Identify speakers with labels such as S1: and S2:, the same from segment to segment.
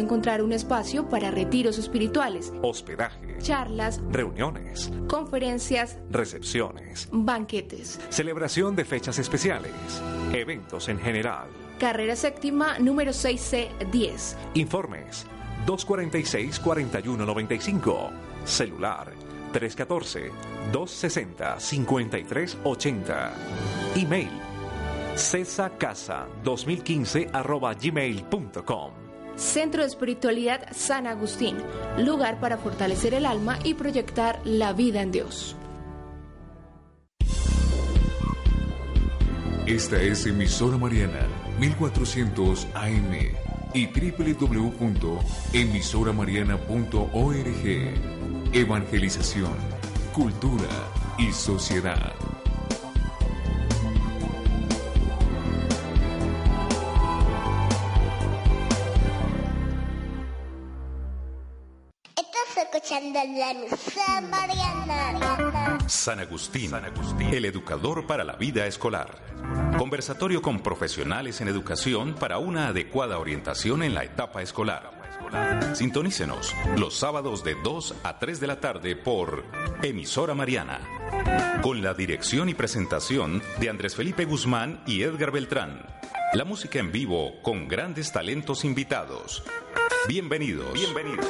S1: encontrar un espacio para retiros espirituales,
S2: hospedaje,
S1: charlas,
S2: reuniones,
S1: conferencias,
S2: recepciones,
S1: banquetes,
S2: celebración de fechas especiales, eventos en general.
S1: Carrera séptima número 6C10.
S2: Informes 246-4195. Celular 314-260-5380. Email cesacasa2015 arroba gmail.com.
S1: Centro de Espiritualidad San Agustín, lugar para fortalecer el alma y proyectar la vida en Dios.
S3: Esta es emisora Mariana 1400 AM y www.emisoramariana.org. Evangelización, cultura y sociedad.
S4: San Agustín, el educador para la vida escolar. Conversatorio con profesionales en educación para una adecuada orientación en la etapa escolar. Sintonícenos los sábados de 2 a 3 de la tarde por Emisora Mariana. Con la dirección y presentación de Andrés Felipe Guzmán y Edgar Beltrán. La música en vivo con grandes talentos invitados. Bienvenidos. Bienvenidos.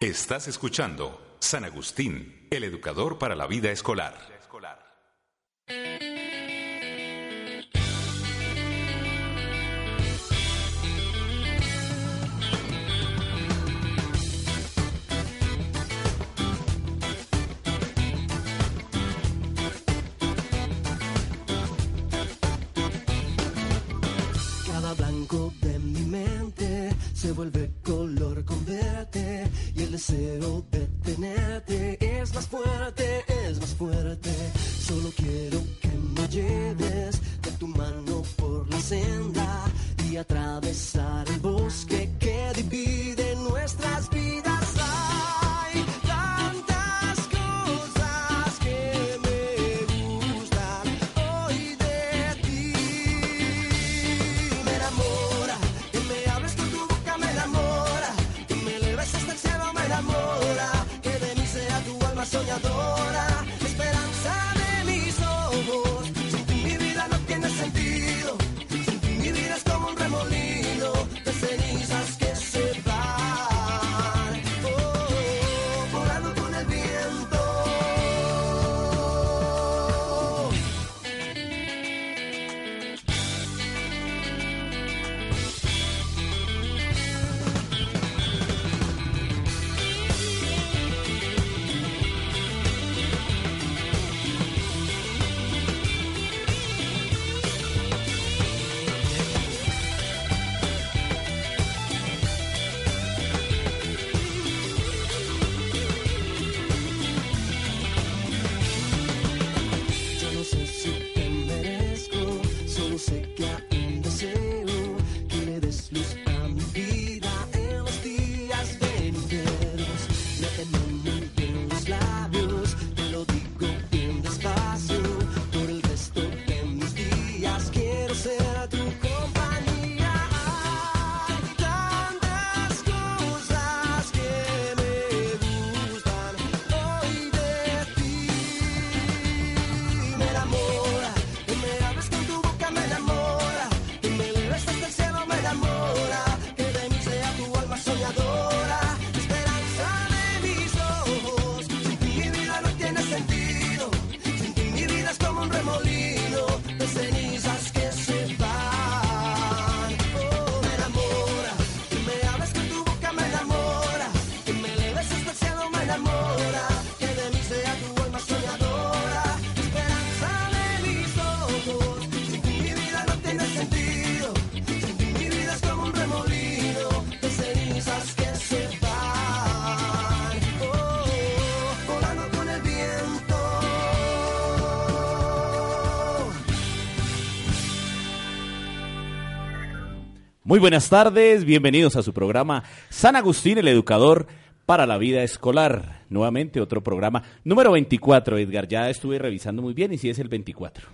S4: Estás escuchando San Agustín, el educador para la vida escolar.
S5: Muy
S6: buenas tardes, bienvenidos a su programa San Agustín, el educador para la vida escolar. Nuevamente otro programa número 24, Edgar, ya estuve revisando muy bien y si es el 24.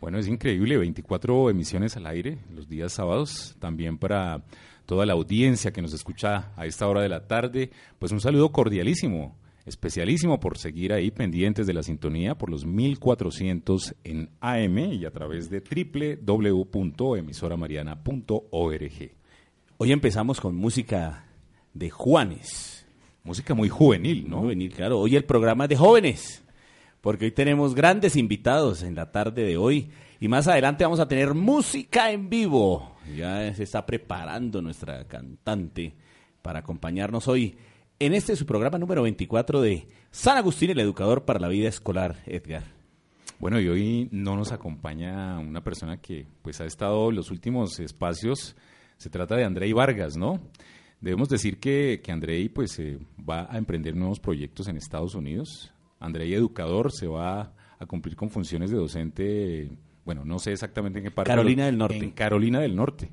S7: Bueno, es increíble, 24 emisiones al aire los días sábados, también para toda la audiencia que nos escucha a esta hora de la tarde, pues un saludo cordialísimo, especialísimo por seguir ahí pendientes de la sintonía por los 1400 en AM y a través de www.emisoramariana.org.
S6: Hoy empezamos con música de Juanes.
S7: Música muy juvenil, ¿no?
S6: Juvenil, claro. Hoy el programa es de jóvenes, porque hoy tenemos grandes invitados en la tarde de hoy. Y más adelante vamos a tener música en vivo. Ya se está preparando nuestra cantante para acompañarnos hoy en este su programa número 24 de San Agustín, el educador para la vida escolar, Edgar.
S7: Bueno, y hoy no nos acompaña una persona que pues ha estado en los últimos espacios. Se trata de Andrei Vargas, ¿no? Debemos decir que, que Andrei pues eh, va a emprender nuevos proyectos en Estados Unidos. Andrei Educador se va a cumplir con funciones de docente, bueno, no sé exactamente en qué parte.
S6: Carolina del Norte.
S7: En Carolina del Norte.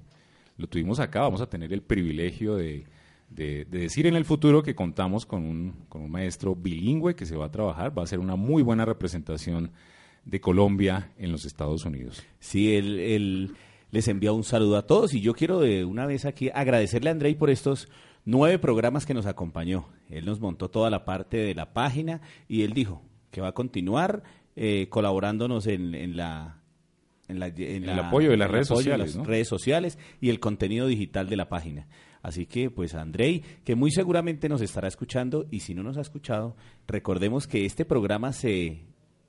S7: Lo tuvimos acá, vamos a tener el privilegio de, de, de decir en el futuro que contamos con un, con un maestro bilingüe que se va a trabajar, va a ser una muy buena representación de Colombia en los Estados Unidos.
S6: Sí, él, él les envía un saludo a todos y yo quiero de una vez aquí agradecerle a Andrei por estos nueve programas que nos acompañó. Él nos montó toda la parte de la página y él dijo que va a continuar eh, colaborándonos en, en la... En, la, en
S7: el
S6: la-
S7: apoyo de las
S6: el
S7: redes
S6: apoyo de
S7: sociales,
S6: las
S7: ¿no?
S6: redes sociales y el contenido digital de la página. Así que, pues, Andrei, que muy seguramente nos estará escuchando y si no nos ha escuchado, recordemos que este programa se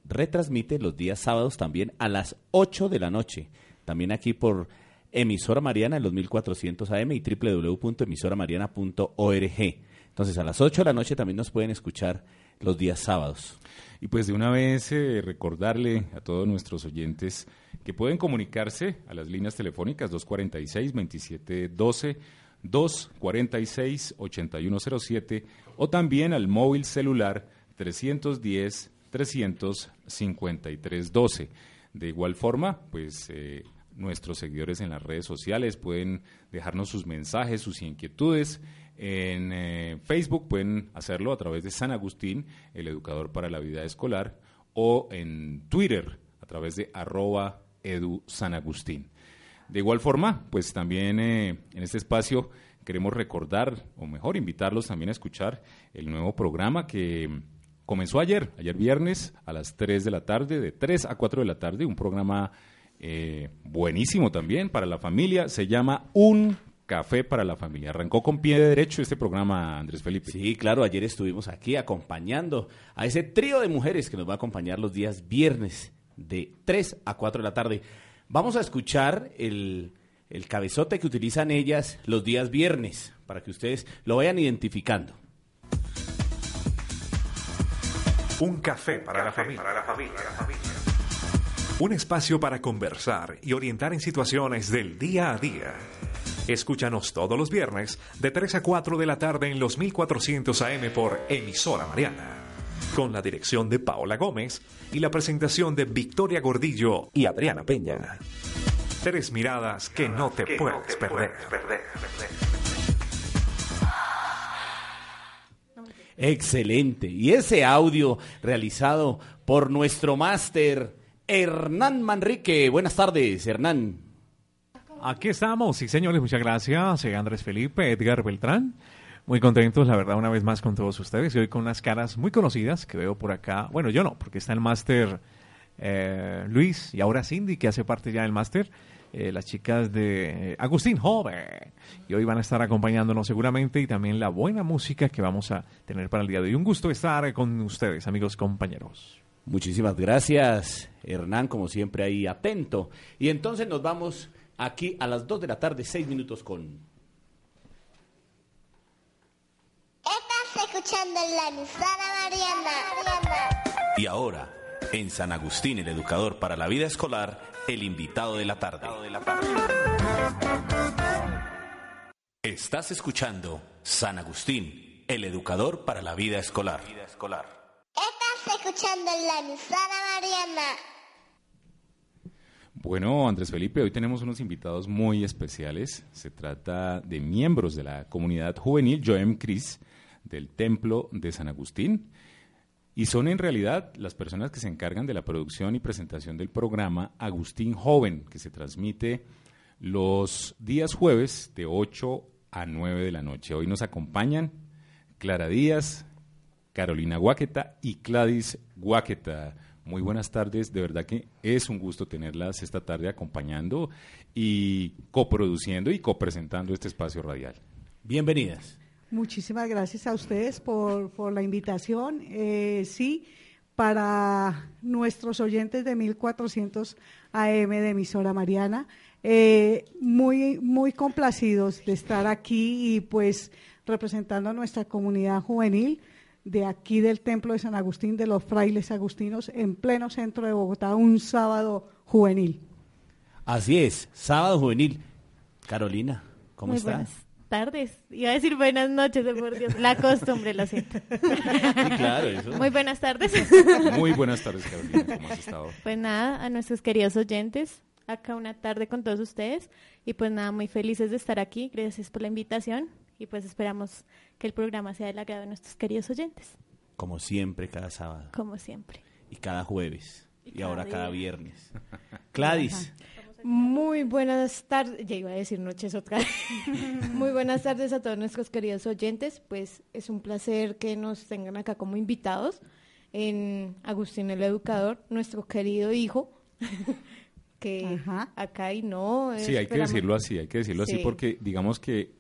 S6: retransmite los días sábados también a las 8 de la noche. También aquí por emisora Mariana en los 1400 AM y www.emisoramariana.org. Entonces, a las 8 de la noche también nos pueden escuchar los días sábados.
S7: Y pues de una vez eh, recordarle a todos nuestros oyentes que pueden comunicarse a las líneas telefónicas 246-2712, 246-8107 o también al móvil celular 310-353-12. De igual forma, pues eh, nuestros seguidores en las redes sociales pueden dejarnos sus mensajes, sus inquietudes. En eh, Facebook pueden hacerlo a través de San Agustín, el educador para la vida escolar, o en Twitter a través de arroba edu San Agustín. De igual forma, pues también eh, en este espacio queremos recordar, o mejor, invitarlos también a escuchar el nuevo programa que comenzó ayer, ayer viernes a las 3 de la tarde, de 3 a 4 de la tarde, un programa eh, buenísimo también para la familia, se llama Un Café para la Familia. Arrancó con pie de derecho este programa, Andrés Felipe.
S6: Sí, claro, ayer estuvimos aquí acompañando a ese trío de mujeres que nos va a acompañar los días viernes de 3 a 4 de la tarde. Vamos a escuchar el, el cabezote que utilizan ellas los días viernes para que ustedes lo vayan identificando.
S2: Un café para, la, familia. Un espacio para conversar y orientar en situaciones del día a día. Escúchanos todos los viernes de 3 a 4 de la tarde en los 1400 AM por Emisora Mariana. Con la dirección de Paola Gómez y la presentación de Victoria Gordillo y Adriana Peña. Tres miradas que no te puedes perder.
S6: Excelente. Y ese audio realizado por nuestro máster Hernán Manrique. Buenas tardes, Hernán.
S8: Aquí estamos, sí señores, muchas gracias. Soy Andrés Felipe, Edgar Beltrán. Muy contentos, la verdad, una vez más con todos ustedes. Y hoy con unas caras muy conocidas que veo por acá. Bueno, yo no, porque está el máster eh, Luis y ahora Cindy, que hace parte ya del máster. eh, las chicas de eh, Agustín Joven. Y hoy van a estar acompañándonos seguramente y también la buena música que vamos a tener para el día de hoy. Un gusto estar con ustedes, amigos compañeros.
S6: Muchísimas gracias, Hernán, como siempre ahí atento. Y entonces nos vamos aquí a las 2 de la tarde, 6 minutos con...
S9: Estás escuchando la emisora Mariana.
S6: Y ahora, en San Agustín, el educador para la vida escolar, el invitado de la tarde. Estás escuchando San Agustín, el educador para la vida escolar.
S9: Estás escuchando la emisora Mariana.
S7: Bueno, Andrés Felipe, hoy tenemos unos invitados muy especiales. Se trata de miembros de la comunidad juvenil Joem Cris del Templo de San Agustín. Y son en realidad las personas que se encargan de la producción y presentación del programa Agustín Joven, que se transmite los días jueves de 8 a 9 de la noche. Hoy nos acompañan Clara Díaz, Carolina Guáqueta y Gladys Guáqueta. Muy buenas tardes, de verdad que es un gusto tenerlas esta tarde acompañando y coproduciendo y copresentando este espacio radial.
S6: Bienvenidas.
S10: Muchísimas gracias a ustedes por, por la invitación. Eh, sí, para nuestros oyentes de 1400 AM de emisora Mariana, eh, muy, muy complacidos de estar aquí y pues representando a nuestra comunidad juvenil de aquí del Templo de San Agustín de los Frailes Agustinos en pleno centro de Bogotá, un sábado juvenil.
S6: Así es, sábado juvenil. Carolina, ¿cómo
S11: Muy
S6: está?
S11: buenas tardes. Iba a decir buenas noches, de por Dios. La costumbre, lo siento.
S6: Sí, claro, eso.
S11: Muy buenas tardes.
S7: Muy buenas tardes, Carolina, ¿cómo has estado?
S11: Pues nada, a nuestros queridos oyentes, acá una tarde con todos ustedes. Y pues nada, muy felices de estar aquí. Gracias por la invitación. Y pues esperamos que el programa sea del agrado de nuestros queridos oyentes,
S6: Como siempre, cada sábado.
S11: como siempre.
S6: Y cada jueves. Y,
S11: cada
S6: ahora cada viernes. Gladys,
S12: Muy buenas tardes, ya iba a decir noches otra vez. Muy buenas tardes a todos nuestros queridos oyentes. Pues es un placer que nos tengan acá como invitados en Agustín el Educador, nuestro querido hijo, que
S10: Ajá.
S12: acá y no.
S7: Sí, hay que decirlo así, hay que decirlo así
S12: Sí.
S7: porque digamos que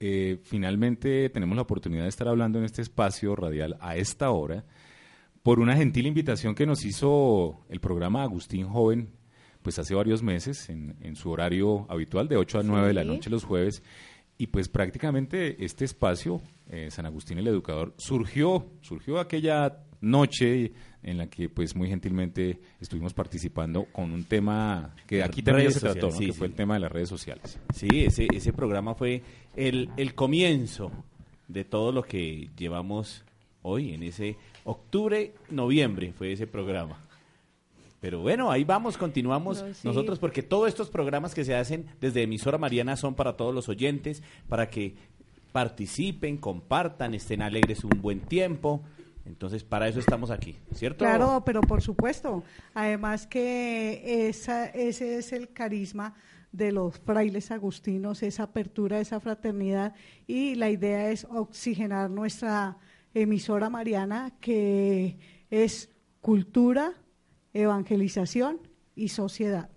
S7: eh, finalmente tenemos la oportunidad de estar hablando en este espacio radial a esta hora por una gentil invitación que nos hizo el programa Agustín Joven pues hace varios meses en, en su horario habitual de 8 a 9 de la noche los jueves y pues prácticamente este espacio, eh, San Agustín el Educador, surgió, surgió aquella noche en la que pues muy gentilmente estuvimos participando con un tema que aquí también
S6: redes
S7: se trató,
S6: sociales,
S7: ¿no?
S6: sí,
S7: que
S6: sí.
S7: fue el tema de las redes sociales.
S6: sí, ese, ese programa fue el, el comienzo de todo lo que llevamos hoy, en ese octubre, noviembre, fue ese programa. Pero bueno, ahí vamos, continuamos
S12: No, sí.
S6: nosotros, porque todos estos programas que se hacen desde emisora Mariana son para todos los oyentes, para que participen, compartan, estén alegres un buen tiempo. Entonces, para eso estamos aquí, ¿cierto?
S10: Claro, pero por supuesto. Además que esa, ese es el carisma de los frailes agustinos, esa apertura, esa fraternidad. Y la idea es oxigenar nuestra emisora mariana, que es cultura, evangelización y sociedad.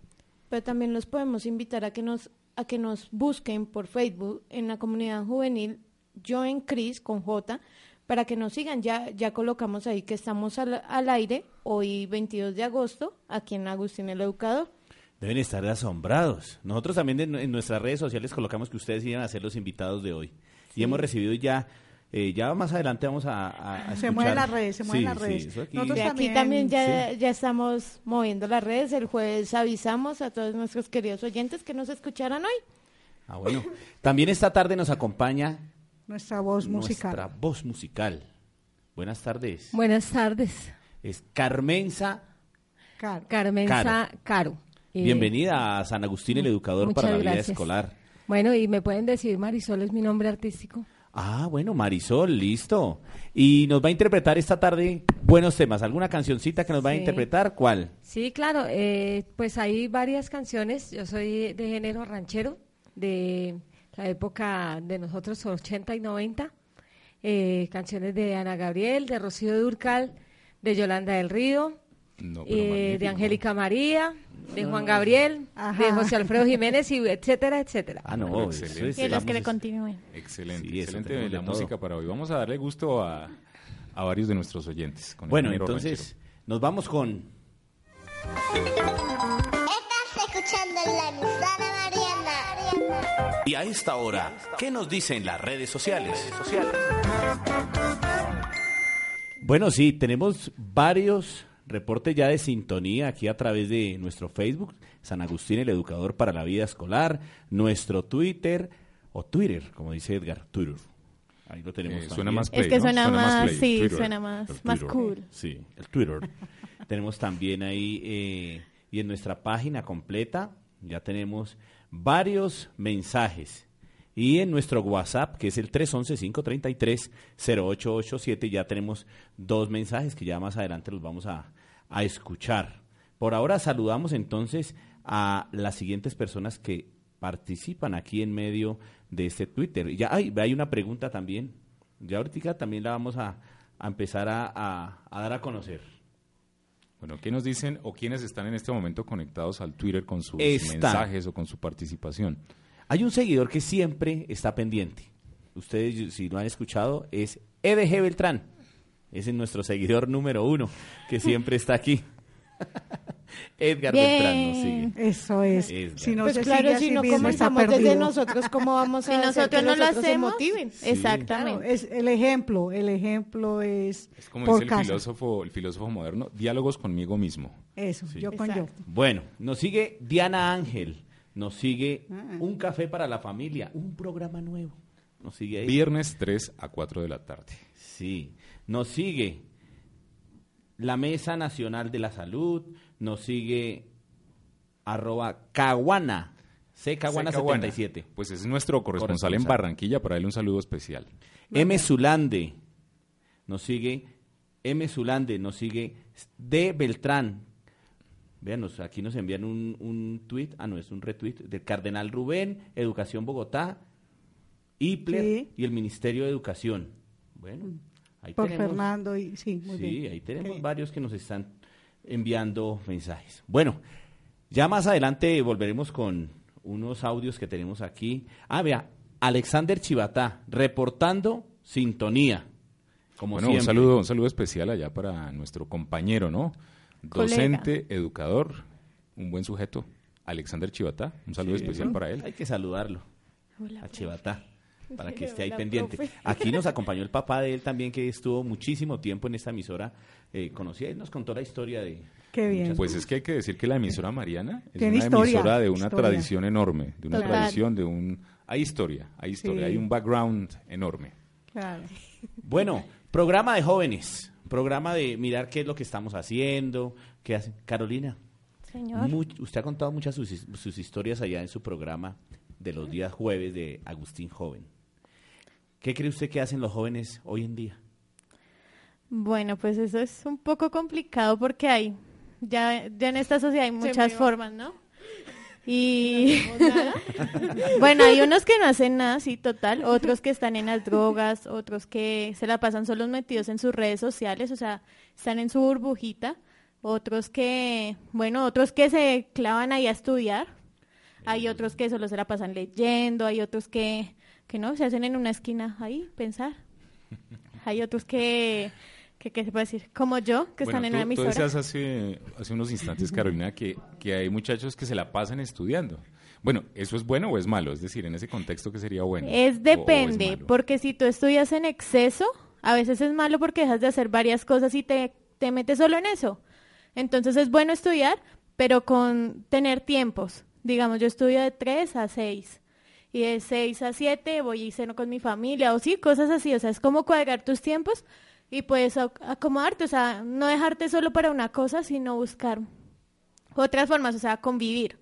S12: Pero también los podemos invitar a que nos a que nos busquen por Facebook en la comunidad juvenil Yo en Cris con J para que nos sigan. Ya ya colocamos ahí que estamos al, al aire hoy 22 de agosto aquí en Agustín el Educador.
S6: Deben estar asombrados. Nosotros también en, en nuestras redes sociales colocamos que ustedes iban a ser los invitados de hoy. Y hemos recibido ya, eh, ya más adelante vamos a, a- a
S10: Se
S6: escuchar.
S10: mueven las redes, se mueven
S6: Sí,
S10: las
S6: sí,
S10: redes.
S6: eso aquí-
S10: Nosotros
S12: De aquí
S10: también,
S12: también ya, ya estamos moviendo las redes. El jueves avisamos a todos nuestros queridos oyentes que nos escucharan hoy.
S6: Ah, bueno. También esta tarde nos acompaña
S10: Nuestra voz musical.
S6: nuestra voz musical. Buenas tardes.
S13: Buenas tardes,
S6: Es Carmenza.
S13: Carmenza
S6: Caro.
S13: Caro. Eh,
S6: Bienvenida a San Agustín, el educador para la vida
S13: gracias.
S6: escolar.
S13: Bueno, y me pueden decir, Marisol es mi nombre artístico.
S6: Ah, bueno, Marisol, listo. Y nos va a interpretar esta tarde buenos temas. ¿Alguna cancioncita que nos va a interpretar? ¿Cuál?
S13: Sí, claro, eh, pues hay varias canciones. Yo soy de género ranchero, de la época de nosotros 80 y 90. Eh, canciones de Ana Gabriel, de Rocío Durcal, de Yolanda del Río,
S7: No, pero
S13: eh, de. Angélica María, de Juan Gabriel,
S10: Ajá.
S13: de José Alfredo Jiménez, y etcétera, etcétera.
S6: Ah, no,
S7: excelente.
S6: es-
S11: Y los que le continúen.
S7: Excelente,
S6: Sí,
S7: excelente la
S6: todo.
S7: música para hoy. Vamos a darle gusto a, a varios de nuestros oyentes. con
S6: Bueno, entonces nos vamos con
S9: Estás escuchando la emisora Mariana.
S6: Y a esta hora, ¿qué nos dicen las redes sociales? Bueno, sí, tenemos varios reportes ya de sintonía aquí a través de nuestro Facebook, San Agustín, el educador para la vida escolar, nuestro Twitter, o Twitter, como dice Edgar, Twitter. Ahí lo tenemos.
S7: Eh, suena
S6: también.
S7: más
S11: Es
S7: play,
S11: que
S7: ¿no?
S11: suena, más,
S7: play,
S11: sí,
S7: Twitter.
S11: suena más, más cool.
S6: Sí, el Twitter. tenemos también ahí, eh, y en nuestra página completa, ya tenemos varios mensajes. Y en nuestro WhatsApp, que es el 311-533-0887, ya tenemos dos mensajes que ya más adelante los vamos a, a escuchar. Por ahora saludamos entonces a las siguientes personas que participan aquí en medio de este Twitter. Ya hay, hay una pregunta también. Ya ahorita también la vamos a, a empezar a, a- a dar a conocer.
S7: Bueno, ¿qué nos dicen o quiénes están en este momento conectados al Twitter con sus
S6: Está.
S7: mensajes o con su participación?
S6: Hay un seguidor que siempre está pendiente. Ustedes, si lo han escuchado, es EDG Beltrán. Ese es nuestro seguidor número uno, que siempre está aquí. Edgar Beltrán nos sigue.
S10: Eso es.
S6: Edgar.
S10: Si no
S12: pues
S10: se
S12: claro,
S10: sigue
S12: si no estamos desde nosotros, ¿cómo vamos
S11: Si
S12: a hacer
S11: nosotros
S12: que
S11: no
S12: los
S11: lo
S12: se
S11: hacemos,
S12: motiven?
S11: exactamente.
S10: Claro, es el ejemplo, el ejemplo es,
S7: Es como
S10: por
S7: dice el filósofo, el filósofo moderno, diálogos conmigo mismo.
S10: Eso, yo con yo.
S6: Bueno, nos sigue Diana Ángel. Nos sigue
S10: Ah.
S6: Un Café para la Familia, un programa nuevo. Nos sigue ahí.
S7: Viernes 3 a 4 de la tarde.
S6: Sí. Nos sigue la Mesa Nacional de la Salud. Nos sigue arroba Caguana. C Caguana
S7: Seca Buena.
S6: 77.
S7: Pues es nuestro corresponsal, en. Barranquilla, para él un saludo especial.
S6: M. Zulande. Nos sigue M. Zulande. Nos sigue D. Beltrán. Veanos, aquí nos envían un, un tweet, ah, no, es un retweet, del Cardenal Rubén, Educación Bogotá, IPLER
S10: Sí.
S6: y el Ministerio de Educación. Bueno, ahí
S10: Por
S6: tenemos.
S10: Fernando y sí, muy
S6: sí,
S10: bien.
S6: ahí tenemos varios que nos están enviando mensajes. Bueno, ya más adelante volveremos con unos audios que tenemos aquí. Ah, vea, Alexander Chivatá, reportando sintonía. Como
S7: bueno, un
S6: siempre.
S7: saludo, un saludo especial allá para nuestro compañero, ¿no?
S6: Colega.
S7: Docente, educador, un buen sujeto, Alexander Chivatá. Un saludo
S6: Sí,
S7: especial
S6: ¿no?
S7: para él.
S6: Hay que saludarlo.
S11: Hola,
S6: a Chivatá, para que esté ahí
S11: Hola,
S6: pendiente.
S11: profe.
S6: Aquí nos acompañó el papá de él también, que estuvo muchísimo tiempo en esta emisora. Eh, conocía, él nos contó la historia de...
S10: Qué bien.
S7: Pues es que hay que decir que la emisora Mariana es una
S10: historia,
S7: emisora de una
S10: historia.
S7: tradición enorme, de una
S10: Total.
S7: tradición, de un... Hay historia, hay historia,
S10: Sí.
S7: hay un background enorme.
S10: Claro.
S6: Bueno, programa de jóvenes, programa de mirar qué es lo que estamos haciendo, qué hace. Carolina,
S11: Señor.
S6: usted ha contado muchas sus, sus historias allá en su programa de los días jueves de Agustín Joven. ¿Qué cree usted que hacen los jóvenes hoy en día?
S11: Bueno, pues eso es un poco complicado porque hay, ya, ya en esta sociedad hay muchas formas, ¿no? Y bueno, hay unos que no hacen nada, sí, total, otros que están en las drogas, otros que se la pasan solos metidos en sus redes sociales, o sea, están en su burbujita, otros que, bueno, otros que se clavan ahí a estudiar, hay otros que solo se la pasan leyendo, hay otros que, que no, se hacen en una esquina ahí, pensar. Hay otros que, que, ¿qué se puede decir? Como yo, que están en una
S7: tú, tú
S11: emisora.
S7: decías hace, hace unos instantes, Carolina, que, que hay muchachos que se la pasan estudiando. Bueno, ¿eso es bueno o es malo? Es decir, en ese contexto, ¿qué sería bueno?
S11: Es
S7: O- o
S11: depende, porque si tú estudias en exceso, a veces es malo porque dejas de hacer varias cosas y te, te metes solo en eso. Entonces es bueno estudiar, pero con tener tiempos. Digamos, yo estudio de 3 a 6 y de 6 a 7 voy y ceno con mi familia o sí, cosas así. O sea, es como cuadrar tus tiempos y puedes ac- acomodarte, o sea, no dejarte solo para una cosa, sino buscar otras formas, o sea, convivir.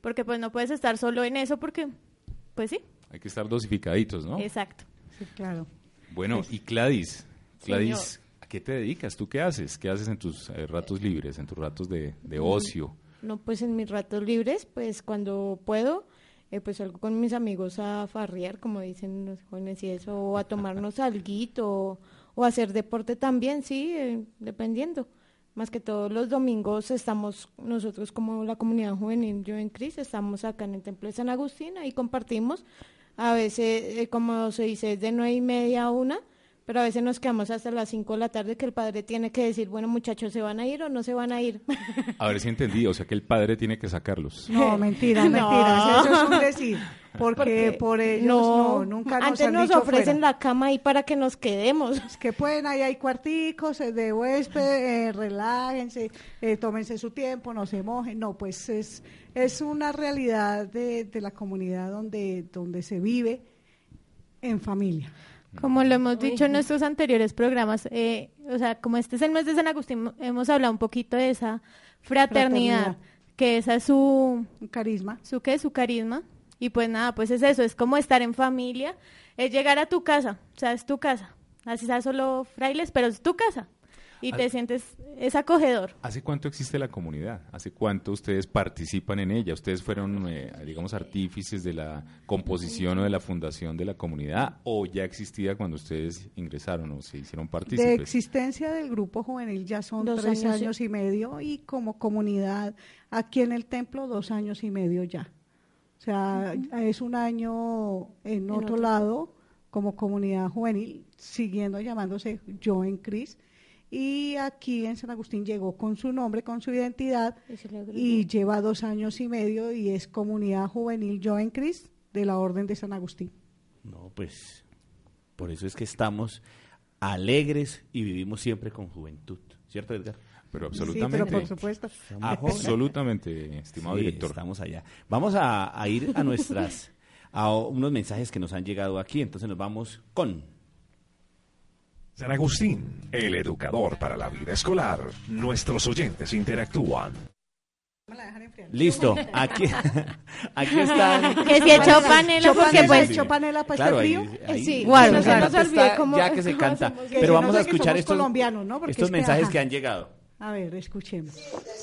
S11: Porque pues no puedes estar solo en eso porque, pues sí,
S7: Hay que estar dosificaditos, ¿no?
S11: exacto.
S10: Sí, claro.
S7: Bueno, y Gladys, Gladys,
S11: Señor.
S7: ¿a qué te dedicas? ¿Tú qué haces? ¿Qué haces en tus eh, ratos libres, en tus ratos de, de
S12: Mm.
S7: ocio?
S12: No, pues en mis ratos libres, pues cuando puedo, eh, pues salgo con mis amigos a farrear, como dicen los jóvenes y eso, o a tomarnos alguito, o, o hacer deporte también, sí, eh, dependiendo. Más que todos los domingos estamos nosotros como la comunidad juvenil, yo en Cris, estamos acá en el Templo de San Agustín, ahí compartimos. A veces, eh, como se dice, es de nueve y media a una, pero a veces nos quedamos hasta las cinco de la tarde que el padre tiene que decir, bueno muchachos, ¿se van a ir o no se van a ir?
S7: A ver si entendí, o sea que el padre tiene que sacarlos.
S10: No, mentira,
S12: No.
S10: mentira. Eso es un decir. Porque,
S12: Porque
S10: por ellos no, nunca nos
S12: Antes
S10: han
S12: nos
S10: dicho
S12: ofrecen
S10: fuera.
S12: la cama ahí para que nos quedemos.
S10: Es que pueden, ahí hay cuarticos eh, de huésped, eh, relájense, eh, tómense su tiempo, no se mojen. No, pues es, es una realidad de, de la comunidad donde, donde se vive en familia.
S11: Como lo hemos dicho en nuestros anteriores programas, eh, o sea, como este es el mes de San Agustín, hemos hablado un poquito de esa fraternidad,
S10: Fraternidad.
S11: que esa es su,
S10: carisma.
S11: su qué, su carisma, Y pues nada, pues es eso, es como estar en familia, es llegar a tu casa, o sea, es tu casa. Así sea solo frailes, pero es tu casa. Y te
S7: Al-
S11: sientes, es acogedor.
S7: ¿Hace cuánto existe la comunidad? ¿Hace cuánto ustedes participan en ella? ¿Ustedes fueron, eh, digamos, artífices de la composición o de la fundación de la comunidad? ¿O ya existía cuando ustedes ingresaron o se hicieron
S10: De
S7: partícipes?
S10: existencia del grupo juvenil ya son
S11: Dos
S10: tres
S11: años,
S10: y medio y como comunidad aquí en el templo dos años y medio ya. O sea, es un año en, otro,
S11: otro.
S10: lado como comunidad juvenil, siguiendo llamándose Yo en Cris. Y aquí en San Agustín llegó con su nombre, con su identidad,
S11: Y
S10: lleva dos años y medio y es comunidad juvenil Yo en Cris de la Orden de San Agustín.
S6: No, pues por eso es que estamos alegres y vivimos siempre con juventud, ¿cierto, Edgar?
S7: Pero
S10: Sí,
S7: absolutamente.
S10: pero por supuesto.
S6: Ah,
S7: Absolutamente, estimado
S6: Sí,
S7: director.
S6: Estamos allá. Vamos a, a ir a nuestras, a unos mensajes que nos han llegado aquí, entonces nos vamos con...
S2: San Agustín, el educador para la vida escolar. Nuestros oyentes interactúan.
S6: Listo, aquí, aquí están.
S11: Que si echó panela,
S10: ¿Echó
S11: porque
S10: panela,
S11: pues...
S10: echó panela para
S6: Claro,
S10: este
S6: ahí-
S10: frío?
S6: ahí-
S11: Sí,
S6: Bueno, o sea, ya
S11: olvide
S6: está-
S11: cómo-
S6: ya que se canta.
S10: Que
S6: Pero vamos a
S10: que
S6: escuchar estos,
S10: colombianos, ¿no? Porque
S6: estos
S10: es que,
S6: mensajes
S10: ajá.
S6: que han llegado.
S10: A ver, escuchemos.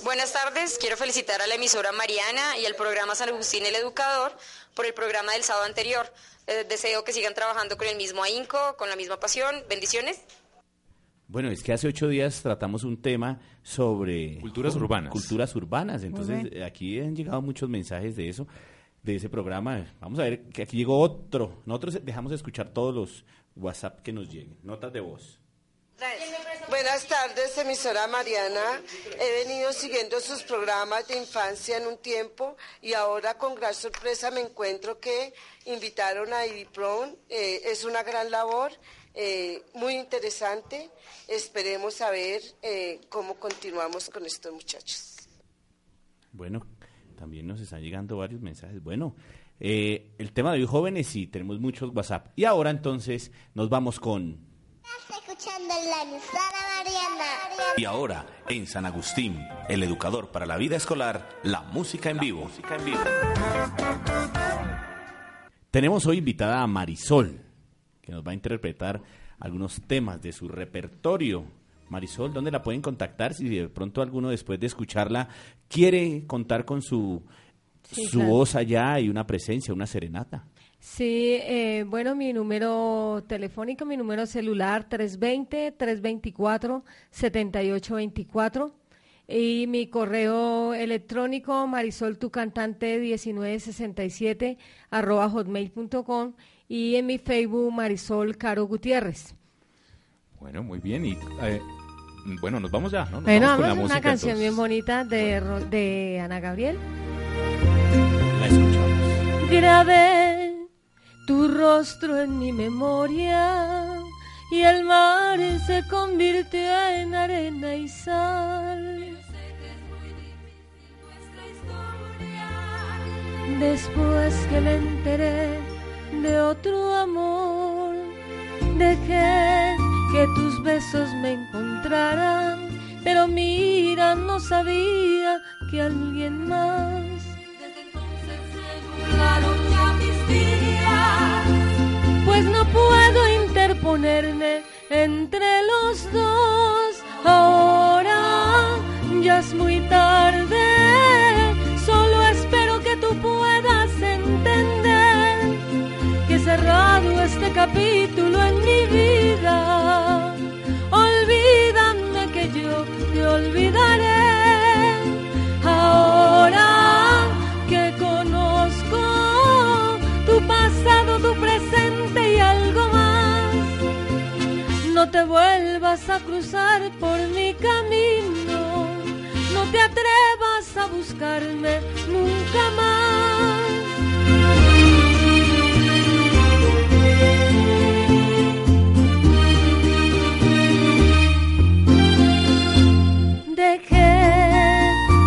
S14: Buenas tardes, quiero felicitar a la emisora Mariana y al programa San Agustín el Educador por el programa del sábado anterior. Eh, deseo que sigan trabajando con el mismo ahínco, con la misma pasión. Bendiciones.
S6: Bueno, es que hace ocho días tratamos un tema sobre
S7: Culturas
S6: cu-
S7: urbanas.
S6: Culturas urbanas. Entonces, aquí han llegado muchos mensajes de eso, de ese programa. Vamos a ver que aquí llegó otro. Nosotros dejamos de escuchar todos los WhatsApp que nos lleguen, notas de voz.
S15: Buenas tardes, emisora Mariana. He venido siguiendo sus programas de infancia en un tiempo y ahora con gran sorpresa me encuentro que invitaron a IDIPRON. Eh, es una gran labor, eh, muy interesante. Esperemos saber eh, cómo continuamos con estos muchachos.
S6: Bueno, también nos están llegando varios mensajes. Bueno, eh, el tema de hoy, jóvenes, sí, tenemos muchos WhatsApp. Y ahora entonces nos vamos con...
S9: Estás escuchando la emisora Mariana.
S16: Y ahora, en San Agustín, el educador para la vida escolar, la música en vivo.
S6: Tenemos hoy invitada a Marisol, que nos va a interpretar algunos temas de su repertorio. Marisol, ¿dónde la pueden contactar? Si de pronto alguno después de escucharla quiere contar con su,
S13: Sí,
S6: su
S13: claro.
S6: voz allá y una presencia, una serenata.
S13: Sí, eh, bueno, mi número telefónico, mi número celular 320-324-7824 y mi correo electrónico marisoltucantante 1967 arroba hotmail.com y en mi Facebook Marisol Caro Gutiérrez.
S7: Bueno, muy bien. Y eh, bueno, nos vamos ya, ¿no? Nos
S13: Bueno,
S7: vamos con
S13: vamos
S7: la
S13: una
S7: música,
S13: canción
S7: entonces.
S13: bien bonita de, de Ana Gabriel.
S6: La escuchamos.
S13: Tu rostro en mi memoria y el mar se convirtió en arena y sal. Después que me enteré de otro amor, dejé que tus besos me encontraran, pero mira, no sabía que alguien más pues no puedo interponerme entre los dos. Ahora ya es muy tarde, solo espero que tú puedas entender que cerrado este capítulo en mi vida, olvídame que yo te olvidaré. Te vuelvas a cruzar por mi camino, no te atrevas a buscarme nunca más. Dejé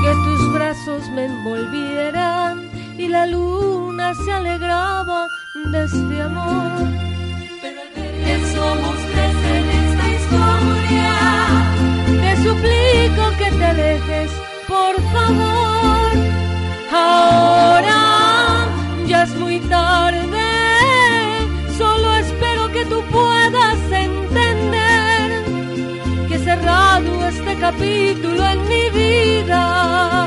S13: que tus brazos me envolvieran y la luna se alegraba de este amor. suplico que te dejes, por favor. Ahora ya es muy tarde, solo espero que tú puedas entender que he cerrado este capítulo en mi vida.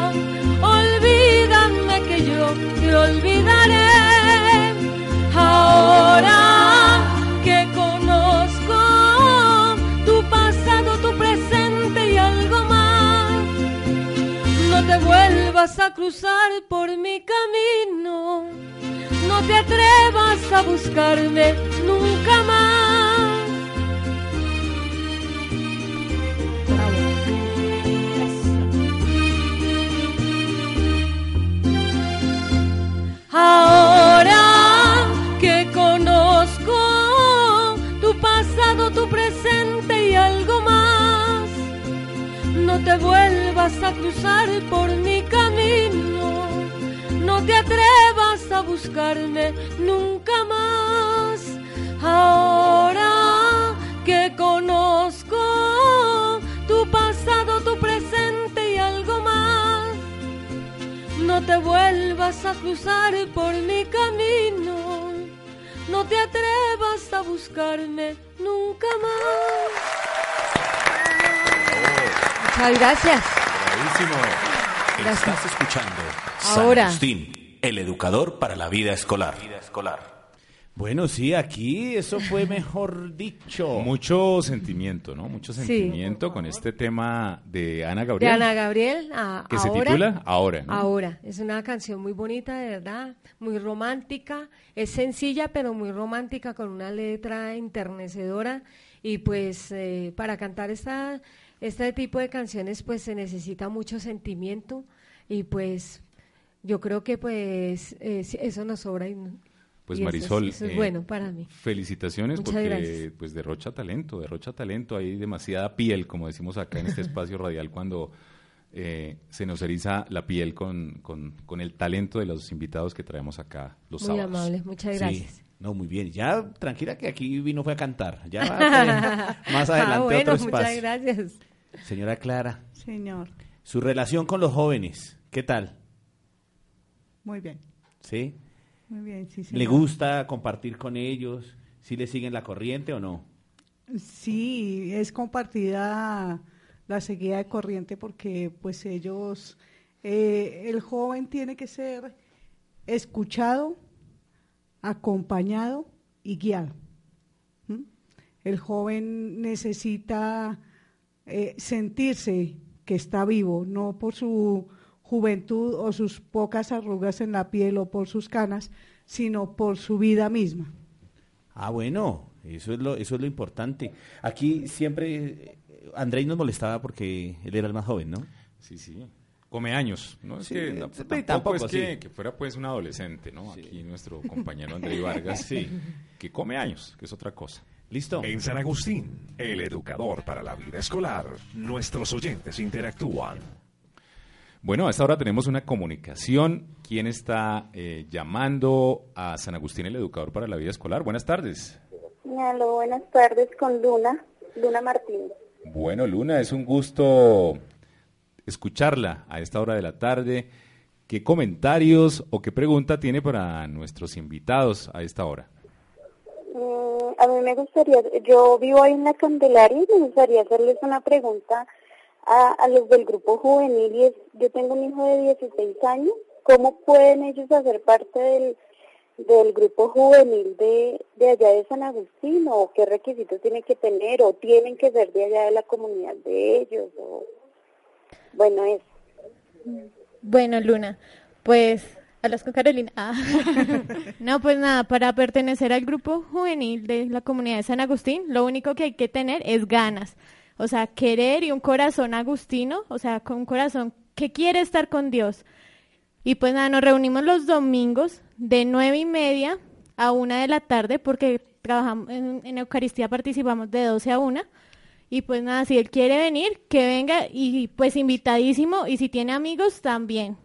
S13: Vuelvas a cruzar por mi camino. No te atrevas a buscarme nunca más. No te vuelvas a cruzar por mi camino, no te atrevas a buscarme nunca más. Ahora que conozco tu pasado, tu presente y algo más, no te vuelvas a cruzar por mi camino, no te atrevas a buscarme nunca más. Muchas gracias.
S16: Bravísimo.
S13: Gracias.
S16: Estás escuchando
S13: Ahora.
S16: San Agustín, el educador para la vida escolar.
S6: Bueno, sí, aquí eso fue mejor dicho.
S7: Mucho sentimiento, ¿no? Mucho
S13: Sí.
S7: sentimiento con este tema de Ana
S13: De
S7: Gabriel.
S13: Ana Gabriel, a-
S7: Que se
S13: ahora.
S7: titula Ahora, ¿no?
S13: Ahora. Es una canción muy bonita, de verdad, muy romántica. Es sencilla, pero muy romántica, con una letra enternecedora. Y pues eh, para cantar esta, este tipo de canciones, pues se necesita mucho sentimiento. Y pues yo creo que pues eh, sí, eso nos sobra. Y,
S7: Pues
S13: y eso es-
S7: Marisol,
S13: eso es,
S7: eh,
S13: bueno para mí.
S7: Felicitaciones
S13: Muchas
S7: porque
S13: gracias.
S7: pues derrocha talento, derrocha talento, hay demasiada piel, como decimos acá en este espacio radial cuando eh, se nos eriza la piel con, con- con el talento de los invitados que traemos acá los
S13: Muy
S7: sábados.
S13: amable, muchas
S6: Sí.
S13: gracias.
S6: No, muy bien. Ya, tranquila que aquí vino fue a cantar. Ya va a tener más adelante
S13: ah, bueno,
S6: otro
S13: muchas gracias.
S6: Señora Clara,
S10: Señor,
S6: su relación con los jóvenes, ¿qué tal?
S10: muy bien,
S6: ¿Sí?
S10: muy bien, sí,
S6: ¿Le
S10: señor.
S6: gusta compartir con ellos? ¿Sí le siguen la corriente o no?
S10: Sí, es compartida la seguida de corriente porque pues ellos, eh, el joven tiene que ser escuchado, acompañado y guiado. El joven necesita eh, sentirse que está vivo, no por su juventud o sus pocas arrugas en la piel o por sus canas, sino por su vida misma.
S6: Ah, bueno, eso es lo, eso es lo importante. Aquí siempre eh, Andrés nos molestaba porque él era el más joven, ¿no?
S7: Sí, sí. Come años, ¿no? Es
S6: Sí,
S7: que
S6: eh,
S7: tampoco,
S6: tampoco,
S7: es que,
S6: sí.
S7: que fuera pues un adolescente, ¿no? Aquí nuestro compañero André Vargas,
S6: Sí.
S7: que come años, que es otra cosa.
S6: Listo.
S2: En San Agustín, el educador para la vida escolar, nuestros oyentes interactúan.
S7: Bueno, a esta hora tenemos una comunicación. ¿Quién está eh, llamando a San Agustín, el educador para la vida escolar? Buenas tardes.
S17: Aló, buenas tardes con Luna, Luna Martínez.
S7: Bueno, Luna, es un gusto escucharla a esta hora de la tarde. ¿Qué comentarios o qué pregunta tiene para nuestros invitados a esta hora?
S17: Mm, a mí me gustaría, yo vivo ahí en la Candelaria y me gustaría hacerles una pregunta a, a los del grupo juvenil. Y es, yo tengo un hijo de 16 años, ¿cómo pueden ellos hacer parte del, del grupo juvenil de, de allá de San Agustín? ¿O qué requisitos tienen que tener? ¿O tienen que ser de allá de la comunidad de ellos? Bueno, eso.
S11: Bueno, Luna, pues hablas con Carolina. Ah. no, pues nada, para pertenecer al grupo juvenil de la comunidad de San Agustín, lo único que hay que tener es ganas. O sea, querer y un corazón agustino, o sea, con un corazón que quiere estar con Dios. Y pues nada, nos reunimos los domingos de nueve y media a una de la tarde porque trabajamos en, en Eucaristía, participamos de 12 a una. Y pues nada, si él quiere venir, que venga y pues invitadísimo y si tiene amigos también.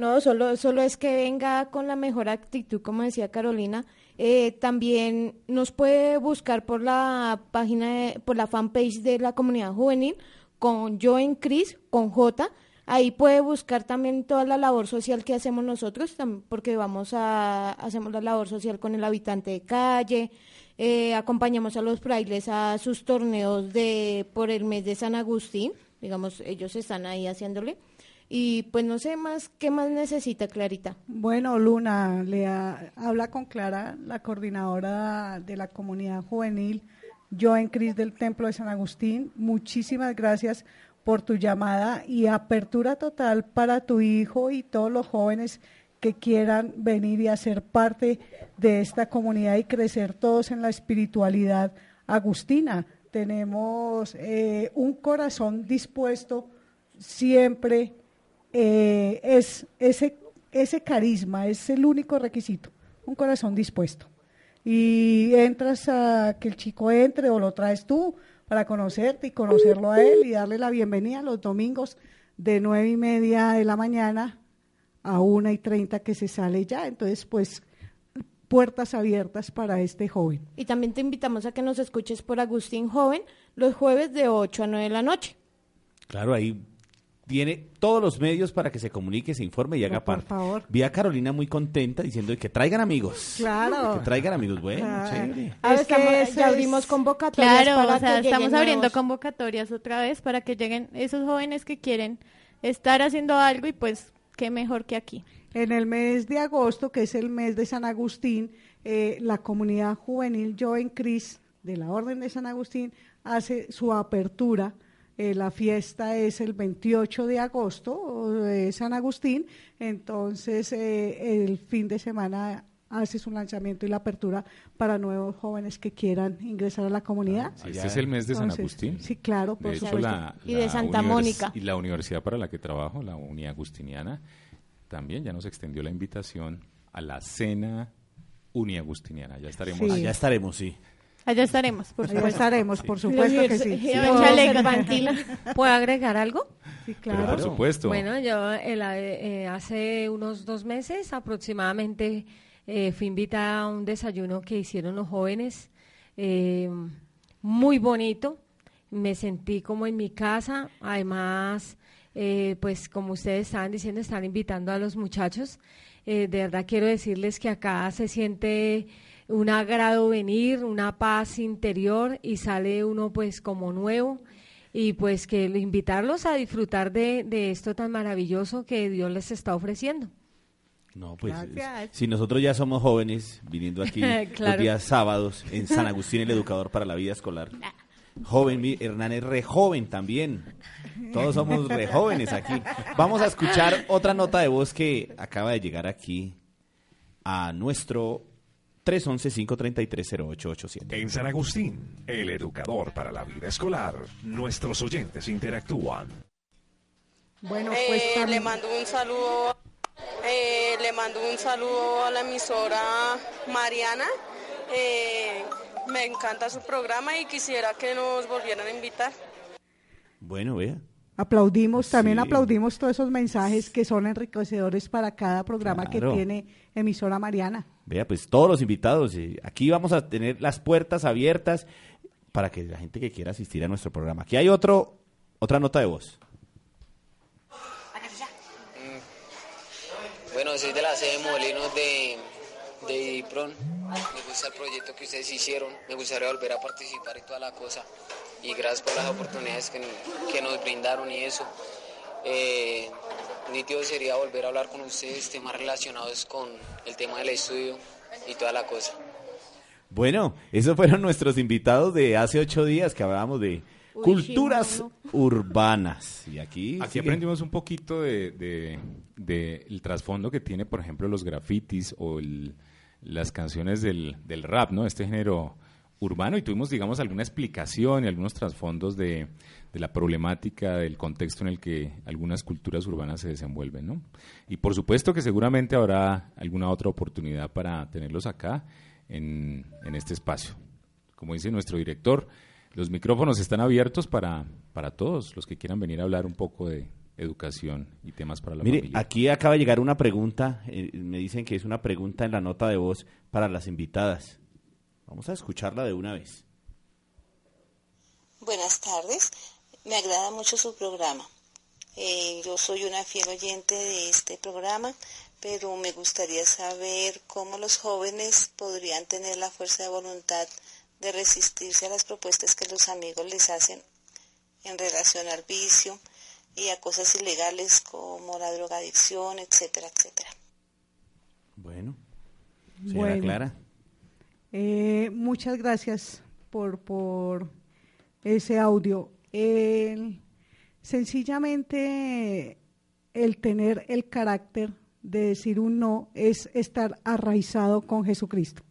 S12: No, solo, solo es que venga con la mejor actitud, como decía Carolina. Eh, también nos puede buscar por la página, de- por la fanpage de la comunidad juvenil, con Yo en Cris, con J. Ahí puede buscar también toda la labor social que hacemos nosotros, porque vamos a, hacemos la labor social con el habitante de calle, eh, acompañamos a los frailes a sus torneos de por el mes de San Agustín. digamos, ellos están ahí haciéndole. Y pues no sé más, ¿qué más necesita Clarita?
S10: Bueno, Luna, le ha- habla con Clara, la coordinadora de la comunidad juvenil, yo en Cris del Templo de San Agustín. Muchísimas gracias por tu llamada y apertura total para tu hijo y todos los jóvenes que quieran venir y hacer parte de esta comunidad y crecer todos en la espiritualidad agustina. Tenemos eh, un corazón dispuesto siempre eh, es ese, ese carisma, es el único requisito, un corazón dispuesto. Y entras a que el chico entre o lo traes tú para conocerte y conocerlo a él y darle la bienvenida los domingos de nueve y media de la mañana a una y treinta que se sale ya. Entonces, pues, puertas abiertas para este joven.
S12: Y también te invitamos a que nos escuches por Agustín Joven los jueves de 8 a 9 de la noche.
S6: Claro, ahí tiene todos los medios para que se comunique, se informe y haga
S10: por
S6: parte.
S10: favor.
S6: Vi a Carolina muy contenta diciendo que traigan amigos.
S10: Claro.
S6: Que traigan amigos. Bueno,
S10: Claro.
S6: chévere.
S12: Ahora
S10: Es que
S12: estamos- ya abrimos convocatorias
S11: Claro,
S12: para
S11: o sea,
S12: que
S11: estamos abriendo
S12: nuevos-
S11: convocatorias otra vez para que lleguen esos jóvenes que quieren estar haciendo algo y pues qué mejor que aquí.
S10: En el mes de agosto, que es el mes de San Agustín, eh, la comunidad juvenil Joven Cris de la Orden de San Agustín hace su apertura. Eh, la fiesta es el 28 de agosto de San Agustín, entonces eh, el fin de semana hace su lanzamiento y la apertura para nuevos jóvenes que quieran ingresar a la comunidad.
S7: Este es el mes de San
S10: Entonces,
S7: Agustín.
S10: Sí, claro, por
S7: de hecho,
S10: supuesto.
S7: la,
S12: Y de Santa Mónica.
S7: Y la universidad para la que trabajo, la Unidad Agustiniana, también ya nos extendió la invitación a la cena uniagustiniana. Ya estaremos.
S10: Sí.
S6: Allá estaremos, sí.
S11: Allá estaremos, por
S10: Allá
S11: supuesto.
S10: estaremos, por supuesto que sí.
S11: Sí,
S13: ¿Puedo,
S11: chaleco.
S13: Servantina, ¿puedo agregar algo?
S10: Sí,
S7: Pero
S10: claro.
S7: por supuesto.
S13: Bueno, yo el, eh, hace unos dos meses aproximadamente eh, fui invitada a un desayuno que hicieron los jóvenes, eh, muy bonito. Me sentí como en mi casa. Además, eh, pues como ustedes estaban diciendo, están invitando a los muchachos. Eh, de verdad quiero decirles que acá se siente un agrado venir, una paz interior y sale uno pues como nuevo y pues que invitarlos a disfrutar de, de esto tan maravilloso que Dios les está ofreciendo.
S6: No, pues
S13: Gracias.
S6: si nosotros ya somos jóvenes viniendo aquí los días sábados en San Agustín, el educador para la vida escolar. Joven, mi Hernán es re joven también. Todos somos re jóvenes aquí. Vamos a escuchar otra nota de voz que acaba de llegar aquí a nuestro 311-533-0887.
S2: En San Agustín, el educador para la vida escolar, nuestros oyentes interactúan.
S10: Bueno,
S18: Eh,
S10: pues
S18: le
S10: también-
S18: mando un saludo, eh, le mando un saludo a la emisora Mariana. Eh, me encanta su programa y quisiera que nos volvieran a invitar.
S6: Bueno, vea.
S10: Aplaudimos, también
S6: Sí.
S10: aplaudimos todos esos mensajes que son enriquecedores para cada programa
S6: Claro.
S10: que tiene emisora Mariana.
S6: Vea, pues todos los invitados, eh, aquí vamos a tener las puertas abiertas para que la gente que quiera asistir a nuestro programa. Aquí hay otro, otra nota de voz.
S19: Bueno, soy de la sede de Molinos de, de. Me gusta el proyecto que ustedes hicieron. Me gustaría volver a participar y toda la cosa. Y gracias por las oportunidades que, que nos brindaron y eso. Eh, nítido sería volver a hablar con ustedes temas relacionados con el tema del estudio y toda la cosa.
S6: Bueno, esos fueron nuestros invitados de hace ocho días que hablábamos de
S7: Uy,
S6: culturas urbanas. Y aquí,
S7: Aquí
S6: sigue.
S7: aprendimos un poquito de, de- de el trasfondo que tiene, por ejemplo, los grafitis o el- las canciones del, del rap, ¿no? Este género urbano y tuvimos, digamos, alguna explicación y algunos trasfondos de, de la problemática, del contexto en el que algunas culturas urbanas se desenvuelven, ¿no? Y por supuesto que seguramente habrá alguna otra oportunidad para tenerlos acá en, en este espacio. Como dice nuestro director, los micrófonos están abiertos para, para todos los que quieran venir a hablar un poco de educación y temas para la
S6: Mire,
S7: familia.
S6: aquí acaba de llegar una pregunta, eh, me dicen que es una pregunta en la nota de voz para las invitadas. Vamos a escucharla de una vez.
S20: Buenas tardes, me agrada mucho su programa. Eh, yo soy una fiel oyente de este programa, pero me gustaría saber cómo los jóvenes podrían tener la fuerza de voluntad de resistirse a las propuestas que los amigos les hacen en relación al vicio y a cosas ilegales como la drogadicción, etcétera, etcétera.
S6: Bueno, señora
S10: Bueno.
S6: Clara.
S10: Eh, muchas gracias por, por ese audio. Sencillamente el tener el carácter de decir un no es estar arraizado con Jesucristo.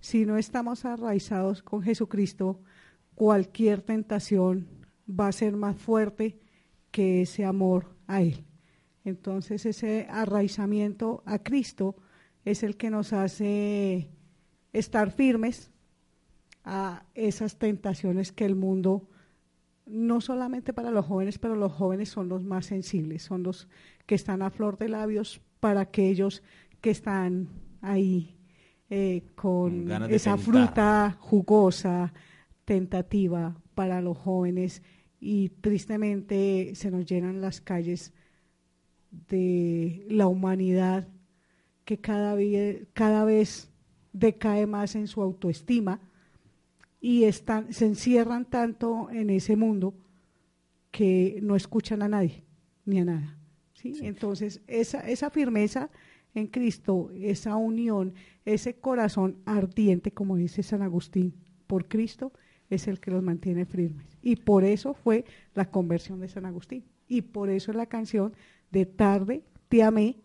S10: Si no estamos arraizados con Jesucristo, cualquier tentación va a ser más fuerte que ese amor a Él. Entonces ese arraizamiento a Cristo es el que nos hace estar firmes a esas tentaciones que el mundo, no solamente para los jóvenes, pero los jóvenes son los más sensibles, son los que están a flor de labios para aquellos que están ahí eh,
S6: Con
S10: esa
S6: tentar.
S10: fruta jugosa, tentativa para los jóvenes y tristemente se nos llenan las calles de la humanidad que cada, cada vez decae más en su autoestima y están, se encierran tanto en ese mundo que no escuchan a nadie ni a nada. ¿sí? Entonces, esa, esa firmeza en Cristo, esa unión, ese corazón ardiente, como dice San Agustín, por Cristo, es el que los mantiene firmes. Y por eso fue la conversión de San Agustín. Y por eso es la canción de Tarde te amé,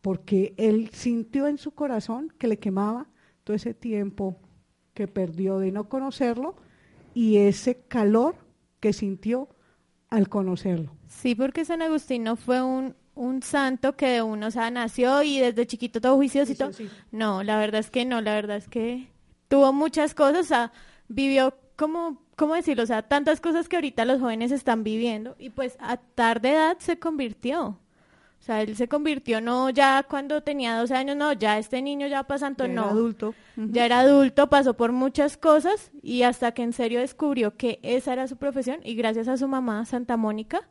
S10: porque él sintió en su corazón que le quemaba todo ese tiempo que perdió de no conocerlo y ese calor que sintió al conocerlo.
S11: Sí, porque San Agustín no fue un, un santo que de uno, o sea, nació y desde chiquito todo juiciosito. No, la verdad es que no, la verdad es que tuvo muchas cosas, o sea, vivió como, ¿cómo decirlo? O sea, tantas cosas que ahorita los jóvenes están viviendo y pues a tarde edad se convirtió. O sea, él se convirtió no ya cuando tenía 12 años, no, ya este niño ya pasando,
S10: Ya
S11: no.
S10: era adulto.
S11: Ya era adulto, pasó por muchas cosas y hasta que en serio descubrió que esa era su profesión y gracias a su mamá, Santa Mónica,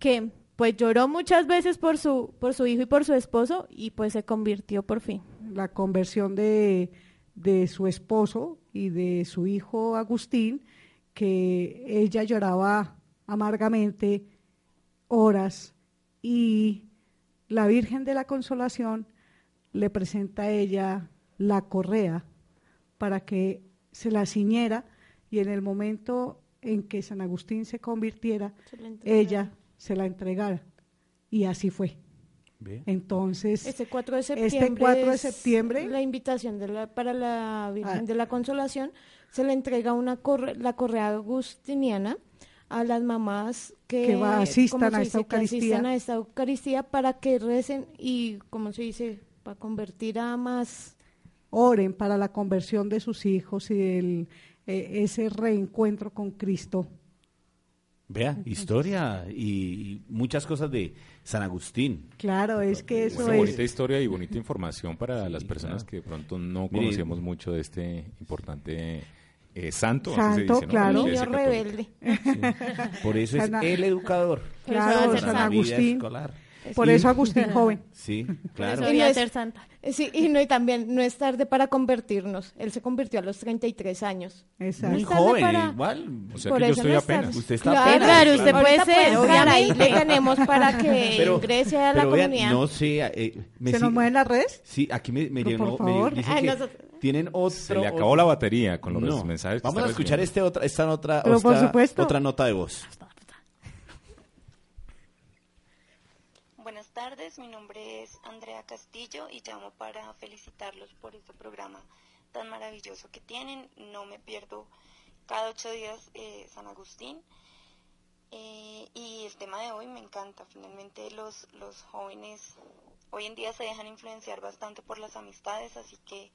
S11: que pues lloró muchas veces por su, por su hijo y por su esposo y pues se convirtió por fin.
S10: La conversión de, de su esposo y de su hijo Agustín, que ella lloraba amargamente horas y la Virgen de la Consolación le presenta a ella la correa para que se la ciñera y en el momento en que San Agustín se convirtiera,
S11: Se
S10: ella se la entregara. Y así fue. Entonces,
S11: Este 4 de septiembre,
S10: este 4 de
S11: es
S10: septiembre
S11: la invitación de la- para la Virgen
S10: Ah.
S11: de la Consolación se le entrega una corre- la correa agustiniana a las mamás que,
S10: Que va- asistan
S11: ¿cómo se
S10: a
S11: dice?
S10: esta
S11: Que asistan
S10: Eucaristía.
S11: a esta Eucaristía para que recen y, como se dice, para convertir a más
S10: oren para la conversión de sus hijos y el, eh, ese reencuentro con Cristo.
S6: Vea, historia y, y muchas cosas de San Agustín.
S10: Claro, es que eso
S7: Bueno,
S10: es...
S7: bonita historia y bonita información para las personas que de pronto no
S6: Mire,
S7: conocemos mucho de este importante eh, santo. se
S10: Santo,
S7: dice, ¿no?
S10: claro.
S11: Niño rebelde.
S6: Por eso es
S10: Sana-
S6: el educador.
S10: Claro, San. Agustín.
S6: escolar.
S10: Por eso Agustín joven.
S6: Sí,
S11: Por
S6: claro.
S11: eso
S10: Y
S11: quería
S10: no es-
S11: ser santa.
S12: Sí, y, no, y también no es tarde para convertirnos. Él se convirtió a los 33 años.
S10: Exacto.
S6: Muy
S12: No
S6: joven,
S12: para-
S6: igual.
S7: O sea
S12: Por
S7: que yo estoy
S12: no
S7: apenas.
S6: Usted está
S12: Claro,
S6: apenas,
S11: Claro, usted puede ser,
S12: ahí le tenemos para que
S6: Pero-
S12: ingrese a la
S6: pero vean,
S12: comunidad.
S6: no sé, eh, me
S10: ¿Se nos mueven las redes?
S6: Sí, aquí me, me llenó,
S10: por
S6: me
S10: favor.
S6: dice
S12: Ay,
S6: que
S12: nosotros-
S6: tienen otro...
S7: Se le acabó la batería con los
S6: No.
S7: mensajes. que
S6: Vamos a escuchar este otra, esta otra,
S10: Pero por
S6: otra-
S10: supuesto.
S6: otra nota de voz.
S21: Buenas tardes, mi nombre es Andrea Castillo y llamo para felicitarlos por este programa tan maravilloso que tienen. No me pierdo cada ocho días eh, San Agustín. Eh, y el tema de hoy me encanta. Finalmente los, los jóvenes hoy en día se dejan influenciar bastante por las amistades, así que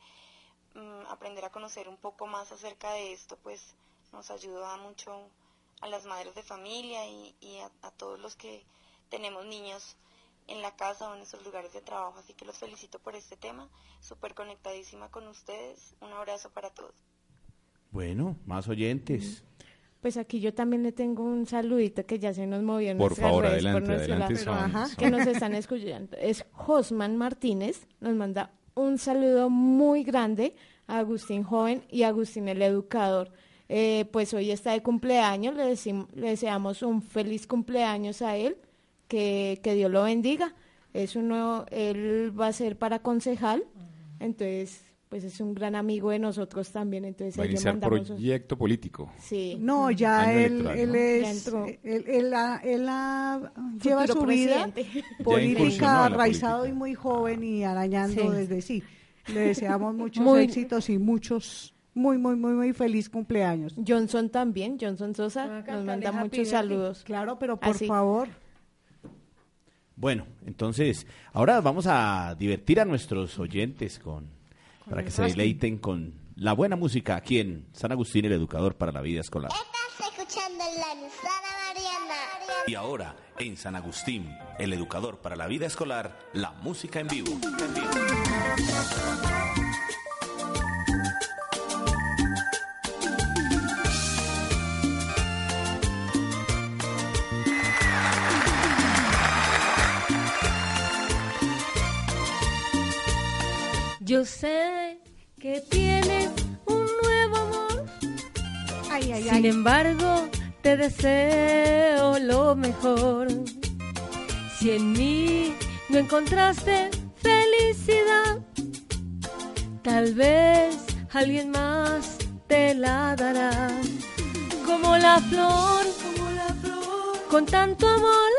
S21: mm, aprender a conocer un poco más acerca de esto pues nos ayuda mucho a las madres de familia y, y a, a todos los que tenemos niños en la casa o en nuestros lugares de trabajo. Así que los felicito por este tema. Súper conectadísima con ustedes. Un abrazo para todos.
S6: Bueno, más oyentes.
S12: Pues aquí yo también le tengo un saludito que ya se nos movió en
S7: Por
S12: nuestras
S7: favor,
S12: redes, por nuestro
S7: adelante,
S12: lado.
S7: son-
S12: Ajá,
S7: son-
S12: que nos están escuchando. Es Josman Martínez, nos manda un saludo muy grande a Agustín Joven y a Agustín el Educador. eh, pues hoy está de cumpleaños, le, le deseamos un feliz cumpleaños a él, que, que Dios lo bendiga. Es un nuevo, él va a ser para concejal, entonces pues es un gran amigo de nosotros también, entonces
S7: Va a iniciar proyecto político.
S12: Sí.
S10: No, ya él, él
S7: ¿no?
S10: es,
S12: Ya
S10: él, él ha- él ha- lleva su vida
S12: presidente.
S10: Política arraizado y muy joven y arañando
S12: Sí.
S10: desde sí. Le deseamos muchos
S12: Muy-
S10: éxitos y muchos, muy, muy, muy, muy feliz cumpleaños.
S12: Johnson también, Johnson Sosa, nos manda muchos saludos.
S10: Claro, pero por
S12: Así.
S10: favor.
S6: Bueno, entonces, ahora vamos a divertir a nuestros oyentes con, para que se deleiten con la buena música aquí en San Agustín, el educador para la vida escolar.
S9: Estás escuchando la emisora Mariana.
S16: Y ahora, en San Agustín, el educador para la vida escolar, la música en vivo. En vivo.
S13: Yo sé que tienes un nuevo amor.
S10: Ay, ay,
S13: Sin
S10: ay.
S13: embargo, te deseo lo mejor. Si en mí no encontraste felicidad, tal vez alguien más te la dará. Como la flor, con tanto amor,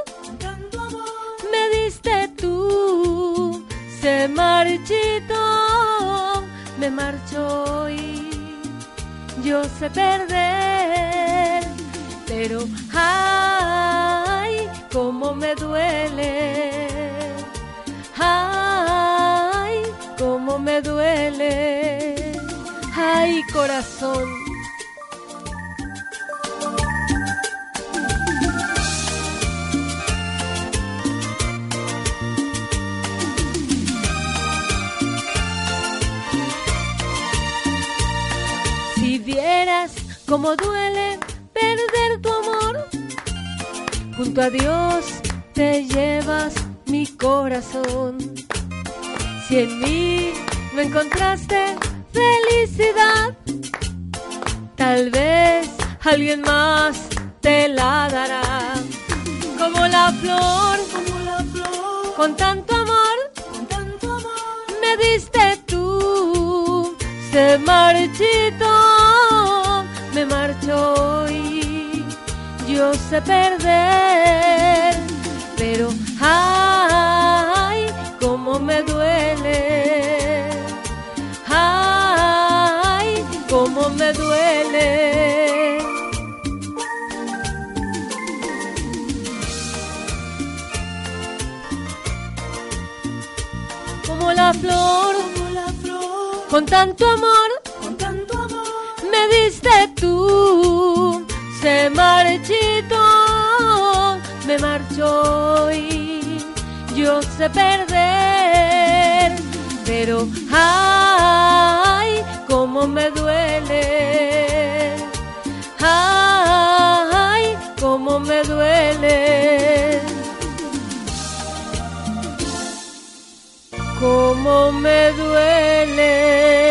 S13: me diste tú. Se marchito, me marcho y yo sé perder, pero ay, cómo me duele, ay, cómo me duele, ay, corazón. Cómo duele perder tu amor, junto a Dios te llevas mi corazón. Si en mí no encontraste felicidad, tal vez alguien más te la dará. Como la flor, con tanto amor, me diste tú. Se marchito, marcho y yo sé perder, pero ay, cómo me duele, ay, cómo me duele. Como la flor, con tanto amor, me diste tú, marchito, me marchó y yo sé perder, pero ay, cómo me duele, ay, cómo me duele. Cómo me duele.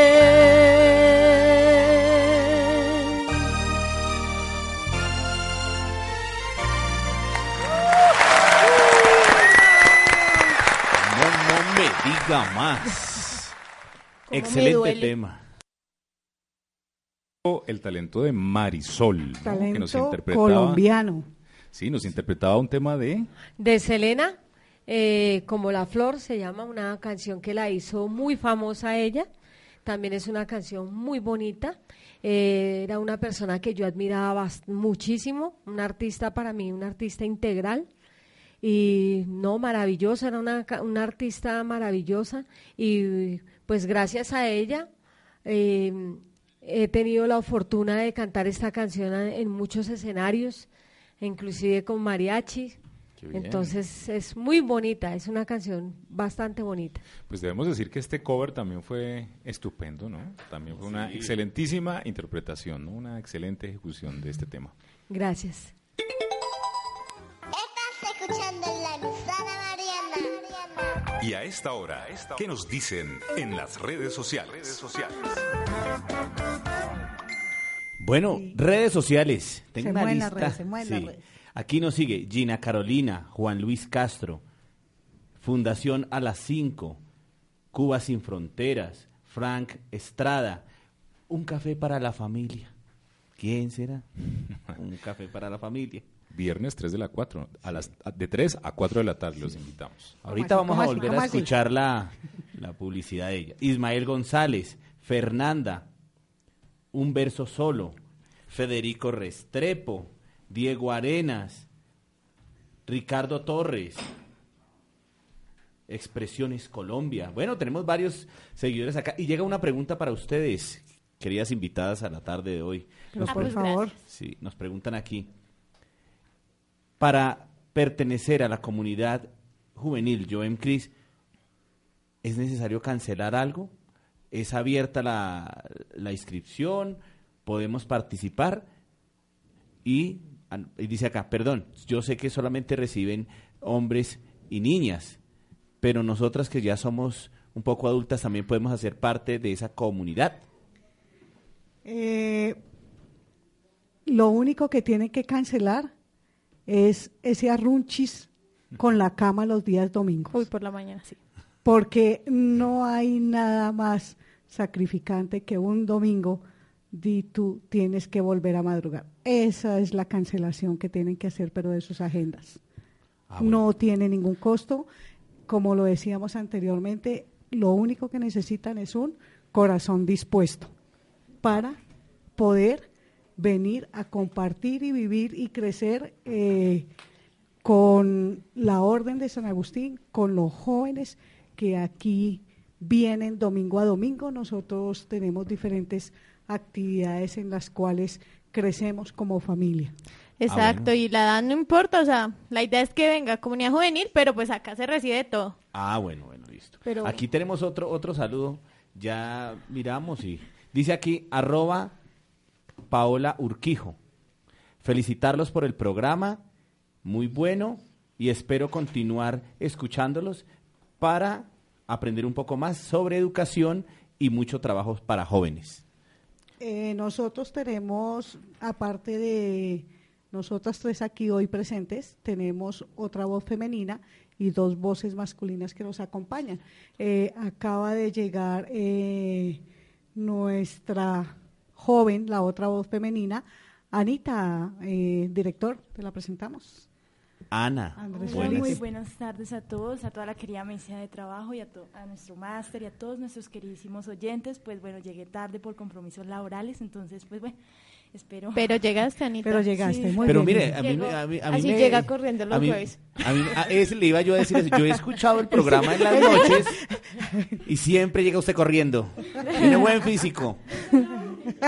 S6: Diga más. Excelente tema.
S7: El talento de Marisol, ¿no? que nos interpretaba.
S10: colombiano.
S7: Sí, nos interpretaba un tema de.
S13: de Selena, eh, como La Flor, se llama una canción que la hizo muy famosa ella. También es una canción muy bonita. Eh, era una persona que yo admiraba muchísimo, un artista para mí, un artista integral. Y no, maravillosa, era una, ca- una artista maravillosa. Y pues gracias a ella eh, he tenido la fortuna de cantar esta canción en muchos escenarios, inclusive con mariachi. Entonces es muy bonita, es una canción bastante bonita.
S7: Pues debemos decir que este cover también fue estupendo, ¿no? También fue una excelentísima interpretación, ¿no? Una excelente ejecución de este tema.
S13: Gracias.
S4: Y a esta hora, ¿qué nos dicen en las redes sociales?
S6: Bueno, redes sociales. Tengo
S10: Se
S6: una
S10: mueven las
S6: lista.
S10: se las
S6: Sí.
S10: redes.
S6: Aquí nos sigue Gina Carolina, Juan Luis Castro, Fundación a las 5, Cuba sin Fronteras, Frank Estrada, Un café para la familia. ¿Quién será? Un café para la familia.
S7: Viernes 3 de la 4, a las, de 3 a 4 de la tarde los invitamos.
S6: Ahorita vamos a volver a escuchar la, la publicidad de ella. Ismael González, Fernanda, Un verso solo, Federico Restrepo, Diego Arenas, Ricardo Torres, Expresiones Colombia. Bueno, tenemos varios seguidores acá. Y llega una pregunta para ustedes, queridas invitadas a la tarde de hoy.
S11: Ah,
S10: por
S11: pues,
S10: favor.
S6: Sí, nos preguntan aquí. Para pertenecer a la comunidad juvenil Joem Cris, ¿es necesario cancelar algo? ¿Es abierta la, inscripción? ¿Podemos participar? Y, an- y dice acá, perdón, yo sé que solamente reciben hombres y niñas, pero nosotras que ya somos un poco adultas también podemos hacer parte de esa comunidad.
S10: Eh, lo único que tienen que cancelar es ese arrunchis con la cama los días domingos.
S11: Uy, por la mañana, sí.
S10: Porque no hay nada más sacrificante que un domingo di tú tienes que volver a madrugar. Esa es la cancelación que tienen que hacer, pero de sus agendas. No tiene ningún costo. Como lo decíamos anteriormente, lo único que necesitan es un corazón dispuesto para poder venir a compartir y vivir y crecer eh, con la Orden de San Agustín, con los jóvenes que aquí vienen domingo a domingo. Nosotros tenemos diferentes actividades en las cuales crecemos como familia.
S11: Exacto, y la edad no importa, o sea, la idea es que venga comunidad juvenil, pero pues acá se recibe todo.
S6: Ah, bueno, bueno, listo.
S11: Pero-
S6: Aquí tenemos otro, otro saludo. Ya miramos y dice aquí, arroba Paola Urquijo. Felicitarlos por el programa, muy bueno, y espero continuar escuchándolos para aprender un poco más sobre educación y mucho trabajo para jóvenes.
S10: Eh, nosotros tenemos, aparte de nosotras tres aquí hoy presentes, tenemos otra voz femenina y dos voces masculinas que nos acompañan. Eh, acaba de llegar eh, nuestra joven, la otra voz femenina, Anita, eh, director, te la presentamos.
S6: Ana,
S10: Andrés
S6: buenas.
S22: Muy buenas tardes a todos, a toda la querida mesa de trabajo y a, to- a nuestro máster y a todos nuestros queridísimos oyentes. Pues bueno, llegué tarde por compromisos laborales, entonces pues bueno, espero.
S11: Pero llegaste, Anita.
S10: Pero llegaste, muy
S6: Pero
S10: bien.
S6: mire, a mí, a mí, a mí
S22: Así
S6: me-
S22: llega corriendo los
S6: a mí-
S22: jueves.
S6: a mí- a ese le iba yo a decir eso. Yo he escuchado el programa en las noches y siempre llega usted corriendo. Tiene buen físico.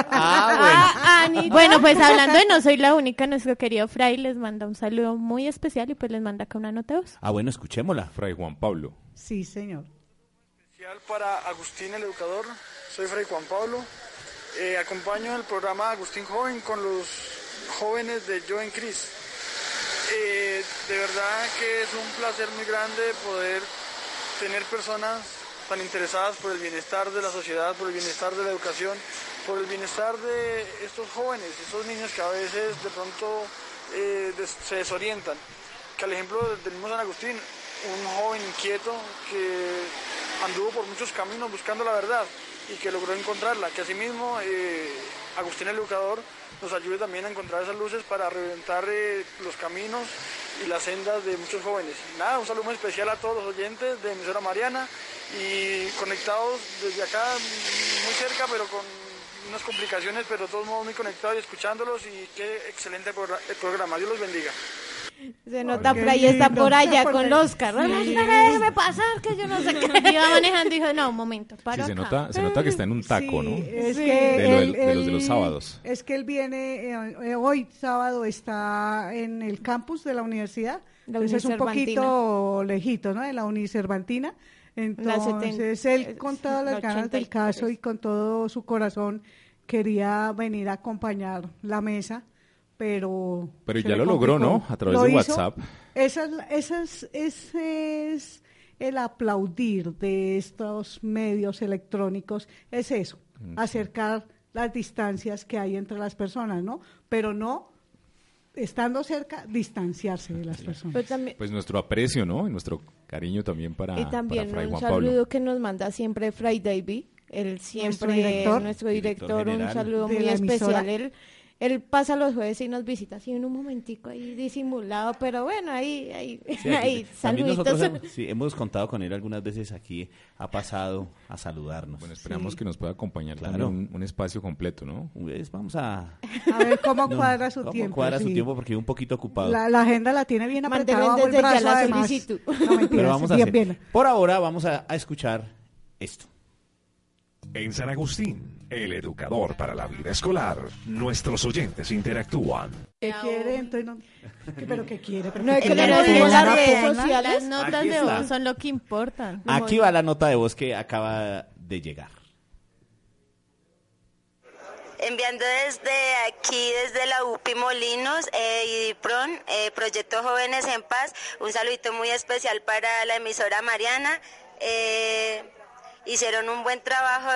S6: Ah, bueno.
S11: Bueno, pues hablando de no soy la única, nuestro querido Fray les manda un saludo muy especial y pues les manda acá una nota de voz.
S6: Ah, bueno, escuchémosla.
S7: Fray Juan Pablo.
S10: Sí, señor.
S23: especial para Agustín el Educador. Soy Fray Juan Pablo. Eh, acompaño el programa Agustín Joven con los jóvenes de Joven Cris. Eh, de verdad que es un placer muy grande poder tener personas tan interesadas por el bienestar de la sociedad, por el bienestar de la educación, por el bienestar de estos jóvenes, estos niños que a veces de pronto eh, se desorientan. Que al ejemplo del mismo San Agustín, un joven inquieto que anduvo por muchos caminos buscando la verdad y que logró encontrarla, que asimismo eh, Agustín el Educador nos ayude también a encontrar esas luces para reventar eh, los caminos y las sendas de muchos jóvenes. Nada, un saludo muy especial a todos los oyentes de emisora Mariana y conectados desde acá, muy cerca, pero con unas complicaciones, pero de todos modos muy conectados y escuchándolos y qué excelente el programa. Dios los bendiga.
S12: Se nota por ahí, está por allá
S11: Por
S12: con los carros.
S11: Sí.
S12: Déjeme pasar, que yo no sé qué.
S11: Iba manejando y dijo, no, un momento,
S7: Sí,
S11: paro
S7: se nota, se nota que está en un taco, ¿no?
S10: Es
S7: De
S10: que
S7: lo-
S10: él-
S7: de los de los sábados.
S10: Es que él viene, eh, eh, hoy sábado está en el campus de la universidad.
S12: La
S10: Entonces es un poquito lejito, ¿no? De la Unicervantina. Entonces él con todas
S12: la
S10: las ganas del
S12: 83.
S10: caso y con todo su corazón quería venir a acompañar la mesa, pero...
S7: Pero ya lo logró. ¿no? A través
S10: Lo
S7: de. WhatsApp.
S10: Esa es la- esa es- ese es el aplaudir de estos medios electrónicos, es eso,
S7: Mm,
S10: acercar las distancias que hay entre las personas, ¿no? Pero no estando cerca, distanciarse de las personas.
S12: Pero también-
S7: Pues nuestro aprecio, ¿no? Y nuestro cariño también para,
S12: y también
S7: para Fray
S12: un
S7: Juan
S12: saludo
S7: Pablo.
S12: que nos manda siempre Fray David, él siempre,
S10: director.
S12: nuestro director,
S7: Director
S12: un saludo muy especial. Él, él pasa los jueves y nos visita así en un momentico ahí disimulado, pero bueno, ahí, ahí,
S6: Sí,
S12: ahí,
S6: también
S12: saluditos.
S6: nosotros hemos, sí, hemos contado con él algunas veces aquí, ha pasado a saludarnos.
S7: Bueno, esperamos que nos pueda acompañar
S6: Claro.
S7: también un, un espacio completo, ¿no?
S6: Pues vamos a...
S10: A ver cómo
S6: No,
S10: cuadra su
S6: ¿cómo
S10: tiempo.
S6: cuadra su tiempo porque un poquito ocupado.
S10: La, la agenda la tiene bien apretada
S12: desde ya
S10: brazo,
S12: la
S10: además.
S12: solicitud.
S10: No, mentiras,
S6: Pero vamos a
S10: bien,
S6: hacer.
S10: bien.
S6: Por ahora vamos a, a escuchar esto.
S2: En San Agustín, el educador para la vida escolar, nuestros oyentes interactúan.
S10: ¿Qué quiere? Entonces no- ¿Qué- ¿Pero qué quiere? ¿Pero
S12: No, es que no las redes sociales.
S11: Las notas
S6: Aquí
S11: de voz son lo que importan.
S6: Aquí va la nota de voz que acaba de llegar.
S21: Enviando desde aquí, desde la UPI Molinos eh, y DIPRON, eh, Proyecto Jóvenes en Paz, un saludito muy especial para la emisora Mariana. Eh, hicieron un buen trabajo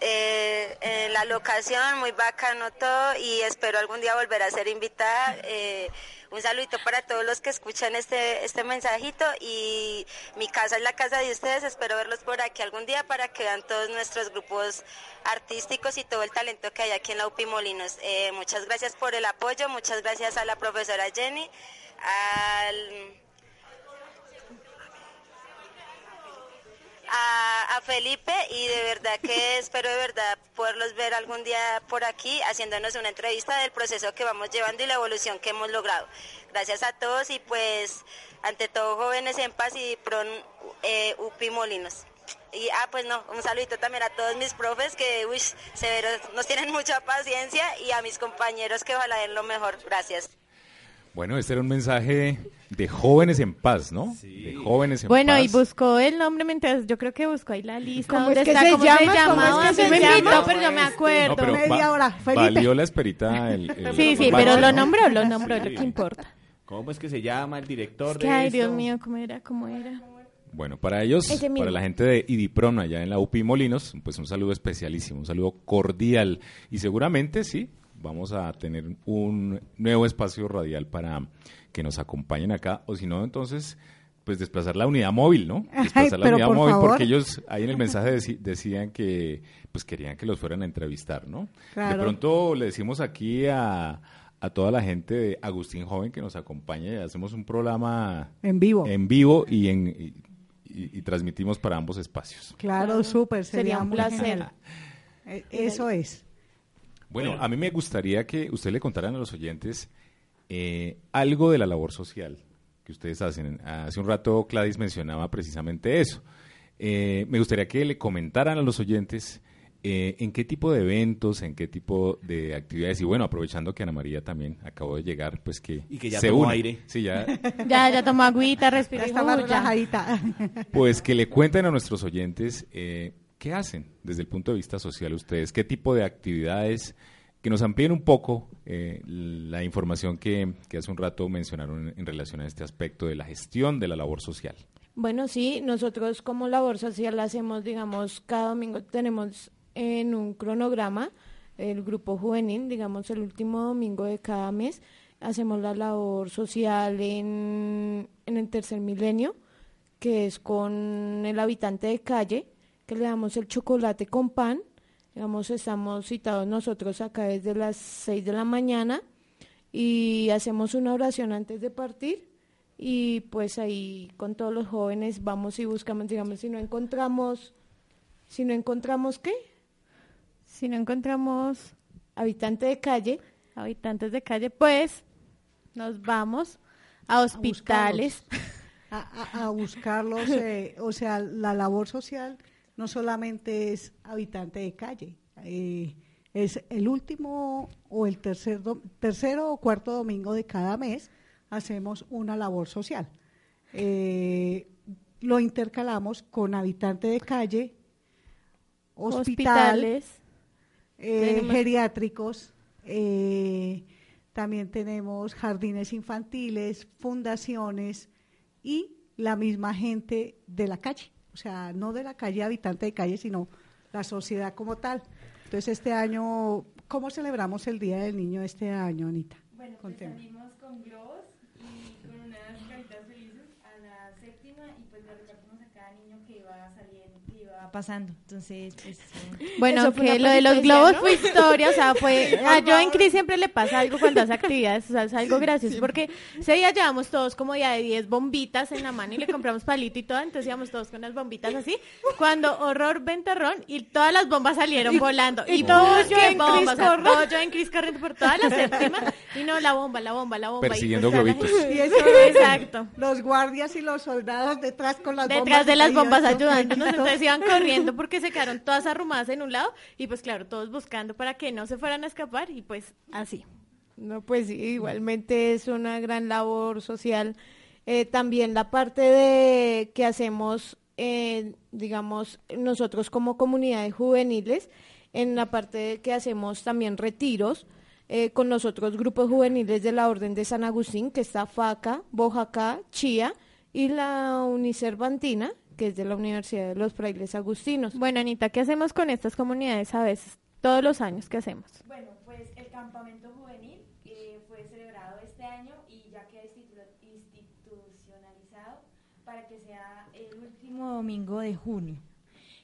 S21: eh, en la locación, muy bacano todo y espero algún día volver a ser invitada. Eh, un saludito para todos los que escuchan este, este mensajito y mi casa es la casa de ustedes, espero verlos por aquí algún día para que vean todos nuestros grupos artísticos y todo el talento que hay aquí en la UPI Molinos. Eh, muchas gracias por el apoyo, muchas gracias a la profesora Jenny, al a, a Felipe y de verdad que espero de verdad poderlos ver algún día por aquí haciéndonos una entrevista del proceso que vamos llevando y la evolución que hemos logrado. Gracias a todos y pues ante todo jóvenes en paz y pron eh, UPI Molinos. Y ah, pues no, un saludito también a todos mis profes que uy, severos, nos tienen mucha paciencia y a mis compañeros que ojalá den lo mejor. Gracias.
S7: Bueno, este era un mensaje de jóvenes en paz, ¿no? De jóvenes en
S11: Bueno,
S7: paz.
S11: y buscó el nombre mientras yo creo que buscó ahí la lista.
S12: ¿Cómo
S11: ¿Dónde
S12: es que
S11: está?
S12: se
S11: ¿Cómo
S12: llama?
S11: se
S12: ¿Cómo es
S11: llamaba?
S12: que se
S11: Se me
S12: llama?
S11: invitó, pero yo me acuerdo.
S7: No, pero
S10: Media hora, Felipe.
S7: valió la esperita el, el-
S11: Sí, sí,
S7: el
S11: pero lo
S7: ¿no?
S11: nombró, lo nombró,
S6: Sí.
S11: lo que importa.
S6: ¿Cómo es que se llama el director
S11: Es
S6: de
S11: que, ay,
S6: esto?
S11: Dios mío, ¿cómo era? ¿Cómo era?
S7: Bueno, para ellos, para la gente de IDIPRON allá en la UPI Molinos, pues un saludo especialísimo, un saludo cordial. Y seguramente sí, vamos a tener un nuevo espacio radial para que nos acompañen acá, o si no, entonces, pues desplazar la unidad móvil, ¿no?
S10: Ay,
S7: Desplazar la unidad
S10: por
S7: móvil,
S10: favor.
S7: porque ellos ahí en el mensaje decían que, pues querían que los fueran a entrevistar, ¿no?
S10: Claro.
S7: De pronto le decimos aquí a, a toda la gente de Agustín Joven que nos acompaña y hacemos un programa
S10: En vivo.
S7: en vivo y, en, y, y- y transmitimos para ambos espacios.
S10: Claro, súper.
S12: Sería un
S10: muy
S12: placer.
S10: genial. Eh, Eso es.
S7: Bueno, a mí me gustaría que usted le contaran a los oyentes eh, algo de la labor social que ustedes hacen. Hace un rato Gladys mencionaba precisamente eso. Eh, me gustaría que le comentaran a los oyentes eh, en qué tipo de eventos, en qué tipo de actividades, y bueno, aprovechando que Ana María también acabó de llegar, pues que,
S6: Y que ya
S7: se
S6: tomó
S7: une.
S6: aire.
S7: Sí, ya,
S11: Ya, ya tomó agüita, respiró.
S10: Ya está.
S7: Pues que le cuenten a nuestros oyentes eh, qué hacen desde el punto de vista social ustedes, qué tipo de actividades, que nos amplíen un poco eh, la información que, hace un rato mencionaron en, en relación a este aspecto de la gestión de la labor social.
S12: Bueno, sí, nosotros como labor social hacemos, digamos, cada domingo tenemos en un cronograma el grupo juvenil, digamos, el último domingo de cada mes, hacemos la labor social en, en el tercer milenio, que es con el habitante de calle, que le damos el chocolate con pan, digamos, estamos citados nosotros acá desde las 6 de la mañana y hacemos una oración antes de partir y pues ahí con todos los jóvenes vamos y buscamos, digamos, si no encontramos, si no encontramos qué,
S11: Si no encontramos
S12: habitante de calle,
S11: habitantes de calle, pues nos vamos a hospitales.
S10: a, a- a buscarlos, eh, o sea, la labor social no solamente es habitante de calle, eh, es el último o el tercer do- tercero o cuarto domingo de cada mes hacemos una labor social. Eh, lo intercalamos con habitante de calle, hospital,
S11: Hospitales.
S10: eh, geriátricos, eh, también tenemos jardines infantiles, fundaciones y la misma gente de la calle, o sea, no de la calle habitante de calle, sino la sociedad como tal. Entonces, este año, ¿cómo celebramos el Día del Niño este año, Anita?
S22: Bueno, pues salimos con globos y con unas caritas felices a la séptima y pues le repartimos a cada niño que iba saliendo, pasando. Entonces, pues... eh,
S11: Bueno, que lo de los globos
S22: especial,
S11: fue
S22: ¿no?
S11: historia, o sea, fue... A yo en Cris siempre le pasa algo cuando hace actividades, o sea, es algo gracioso, porque ese día llevamos todos como ya de 10 bombitas en la mano y le compramos palito y todo, entonces íbamos todos con las bombitas así, cuando horror ventarrón y todas las bombas salieron
S10: Y-
S11: volando,
S10: y
S11: y,
S10: todo
S11: todo
S10: yo en
S11: bombas,
S10: Cris
S11: o sea, yo en Cris corriendo por toda la séptima, y no, la bomba, la bomba, la bomba. y
S7: Persiguiendo
S11: pues,
S7: globitos.
S10: Y eso
S11: Exacto.
S10: Los guardias y los soldados detrás con las bombas.
S11: Detrás de las bombas ayudándonos, entonces iban corriendo porque se quedaron todas arrumadas en un lado y pues claro, todos buscando para que no se fueran a escapar y pues así.
S12: No, pues igualmente es una gran labor social. Eh, también la parte de que hacemos, eh, digamos, nosotros como comunidades juveniles, en la parte de que hacemos también retiros eh, con los otros grupos juveniles de la Orden de San Agustín, que está FACA, Bojacá, Chía y la Unicervantina, que es de la Universidad de los Frailes Agustinos.
S11: Bueno, Anita, ¿qué hacemos con estas comunidades a veces? Todos los años, ¿qué hacemos?
S22: Bueno, pues el campamento juvenil eh, fue celebrado este año y ya queda institu- institucionalizado para que sea el último domingo de junio.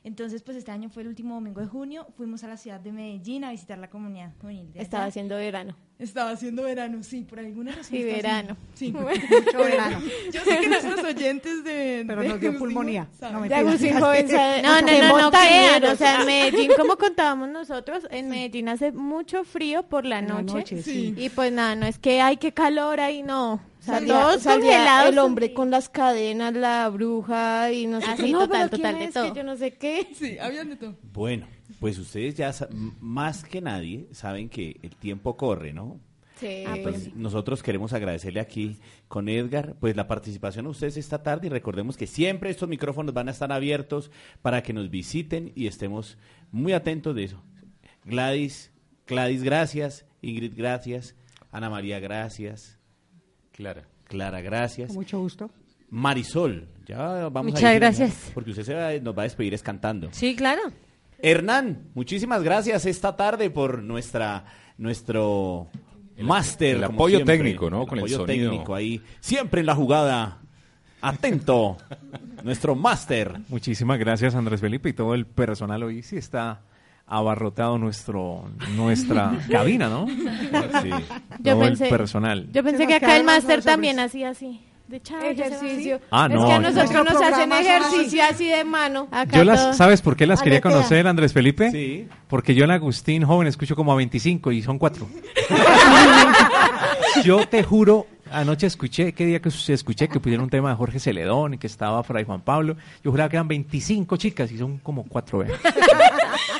S22: Entonces, pues este año fue el último domingo de junio. Fuimos a la ciudad de Medellín a visitar la comunidad juvenil. de
S12: Estaba
S22: allá.
S12: haciendo verano.
S22: Estaba haciendo verano, sí, por alguna razón.
S12: Sí, verano.
S22: haciendo- Sí,
S10: mucho verano.
S22: Yo sé que nuestros oyentes de.
S10: Pero
S22: de
S10: nos dio pulmonía. No.
S12: Agustín Joven
S11: No, no, no, no crean, o sea, en Medellín, como contábamos nosotros, en Medellín hace mucho frío por la
S10: En la
S11: noche.
S10: noche, sí.
S11: Y pues nada, no es que hay que calor ahí, no.
S12: Salía, salía
S11: congelados.
S12: el hombre con las cadenas, la bruja y no sé
S11: Ah,
S12: qué. No,
S11: total,
S12: pero
S11: total,
S12: ¿quién
S11: de
S12: es?
S11: todo.
S12: Que yo no sé qué.
S22: Sí, habían de todo.
S6: Bueno, pues ustedes ya más que nadie saben que el tiempo corre, ¿no?
S12: Sí.
S11: Ah, pues
S6: nosotros queremos agradecerle aquí con Edgar, pues la participación de ustedes esta tarde y recordemos que siempre estos micrófonos van a estar abiertos para que nos visiten y estemos muy atentos de eso. Gladys, Gladys, gracias. Ingrid, gracias. Ana María, gracias.
S7: Clara.
S6: Clara, gracias.
S10: Con mucho gusto.
S6: Marisol, ya vamos
S13: Muchas
S6: a ir,
S13: gracias.
S6: Porque usted se va- nos va a despedir es cantando.
S13: Sí, claro.
S6: Hernán, muchísimas gracias esta tarde por nuestra nuestro máster.
S7: el apoyo
S6: siempre.
S7: técnico, ¿no? Con el
S6: apoyo
S7: sonido.
S6: técnico ahí. Siempre en la jugada. Atento. nuestro máster.
S8: Muchísimas gracias Andrés Felipe y todo el personal hoy sí está abarrotado nuestro nuestra cabina, ¿no?
S6: Sí.
S11: Yo
S8: todo
S11: pensé,
S8: el personal.
S11: yo pensé que acá el máster también hacía así. De chao.
S12: Ejercicio.
S8: Ah,
S12: es
S8: no,
S12: que a
S8: no.
S12: nosotros nos hacen ejercicio así de mano.
S11: Acá
S8: Yo las, ¿sabes por qué las quería
S12: Aletea.
S8: conocer, Andrés Felipe?
S6: Sí.
S8: Porque yo en Agustín joven escucho como a 25 y son cuatro. yo te juro, anoche escuché, ¿qué día que se escuché que pusieron un tema de Jorge Celedón y que estaba Fray Juan Pablo? Yo juraba que eran 25 chicas y son como cuatro veces.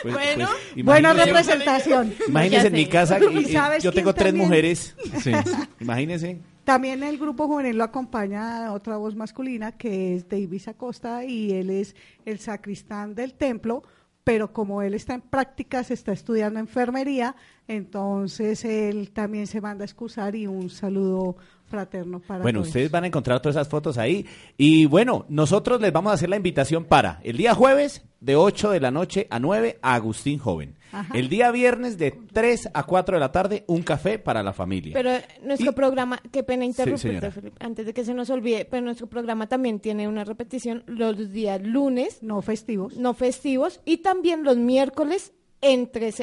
S6: Pues-
S22: Bueno.
S6: pues,
S10: Buena representación.
S6: Imagínense en mi casa, y-
S10: ¿Y
S6: y
S10: sabes
S6: yo tengo tres
S10: también?
S6: mujeres.
S8: Sí.
S6: Imagínense.
S10: También el grupo juvenil lo acompaña otra voz masculina que es Davis Acosta y él es el sacristán del templo, pero como él está en prácticas, está estudiando enfermería, entonces él también se manda a excusar y un saludo fraterno para
S6: Bueno,
S10: todos.
S6: ustedes van a encontrar todas esas fotos ahí. Y bueno, nosotros les vamos a hacer la invitación para el día jueves de 8 de la noche a 9 a Agustín Joven.
S10: Ajá.
S6: El día viernes de 3 a 4 de la tarde un café para la familia.
S12: Pero eh, nuestro
S6: Y-
S12: programa, qué pena interrumpirte,
S6: señora.
S12: Felipe, antes de que se nos olvide, pero nuestro programa también tiene una repetición los días lunes,
S10: no festivos,
S12: no festivos, y también los miércoles en 3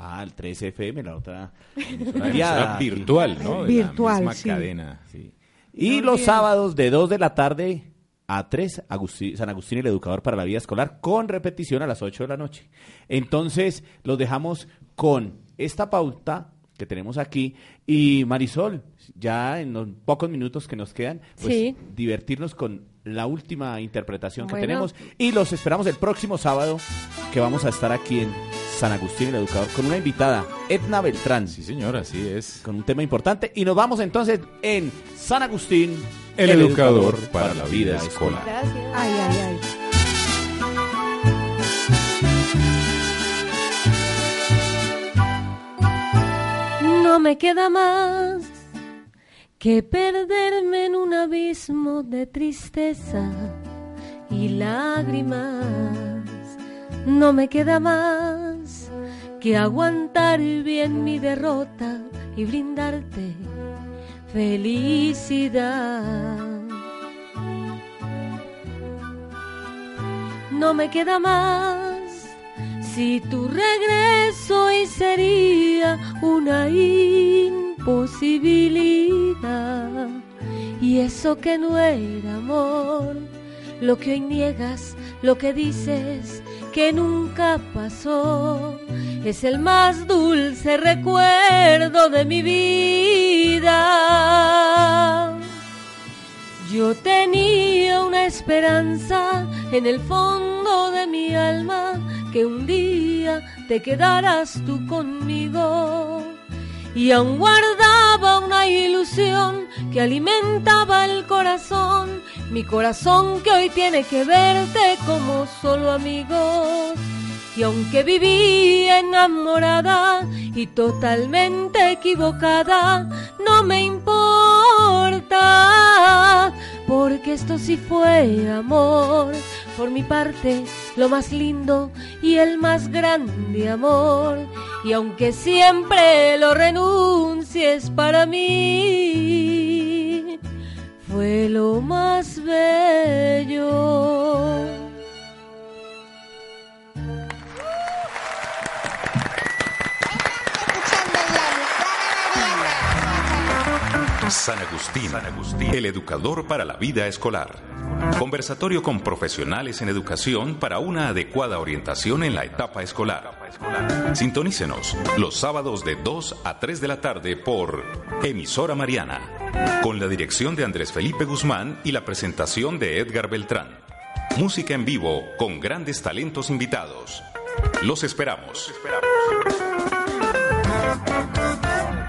S12: FM.
S6: Ah, el 13 FM, la otra emisora
S7: virtual, ¿no? De
S10: Virtual,
S7: La misma
S10: sí.
S7: cadena.
S6: Sí. Y los sábados de 2 de la tarde a 3, Agustín- San Agustín el Educador para la Vida Escolar, con repetición a las 8 de la noche. Entonces, los dejamos con esta pauta que tenemos aquí. Y Marisol, ya en los pocos minutos que nos quedan, pues
S13: Sí.
S6: divertirnos con la última interpretación que
S13: Bueno.
S6: tenemos. Y los esperamos el próximo sábado, que vamos a estar aquí en San Agustín el Educador, con una invitada, Edna Beltrán.
S7: Sí, señor, así es.
S6: Con un tema importante. Y nos vamos entonces en San Agustín,
S7: El educador para la vida escolar.
S12: Gracias.
S10: Ay, ay, ay.
S13: No me queda más que perderme en un abismo de tristeza y lágrimas No me queda más que aguantar bien mi derrota y brindarte felicidad. No me queda más si tu regreso hoy sería una imposibilidad. Y eso que no era amor, lo que hoy niegas, lo que dices que nunca pasó, es el más dulce recuerdo de mi vida. Yo tenía una esperanza en el fondo de mi alma que un día te quedarás tú conmigo. Y aún guardaba una ilusión que alimentaba el corazón, mi corazón que hoy tiene que verte como solo amigos. Y aunque viví enamorada y totalmente equivocada, no me importa, porque esto sí fue amor. Por mi parte, lo más lindo y el más grande amor. Y aunque siempre lo renuncies para mí, fue lo más bello.
S7: San Agustín, San Agustín, el educador para la vida escolar. Conversatorio con profesionales en educación para una adecuada orientación en la etapa escolar. Sintonícenos los sábados de 2 a 3 de la tarde por Emisora Mariana, con la dirección de Andrés Felipe Guzmán y la presentación de Edgar Beltrán. Música en vivo con grandes talentos invitados. Los esperamos. Los esperamos.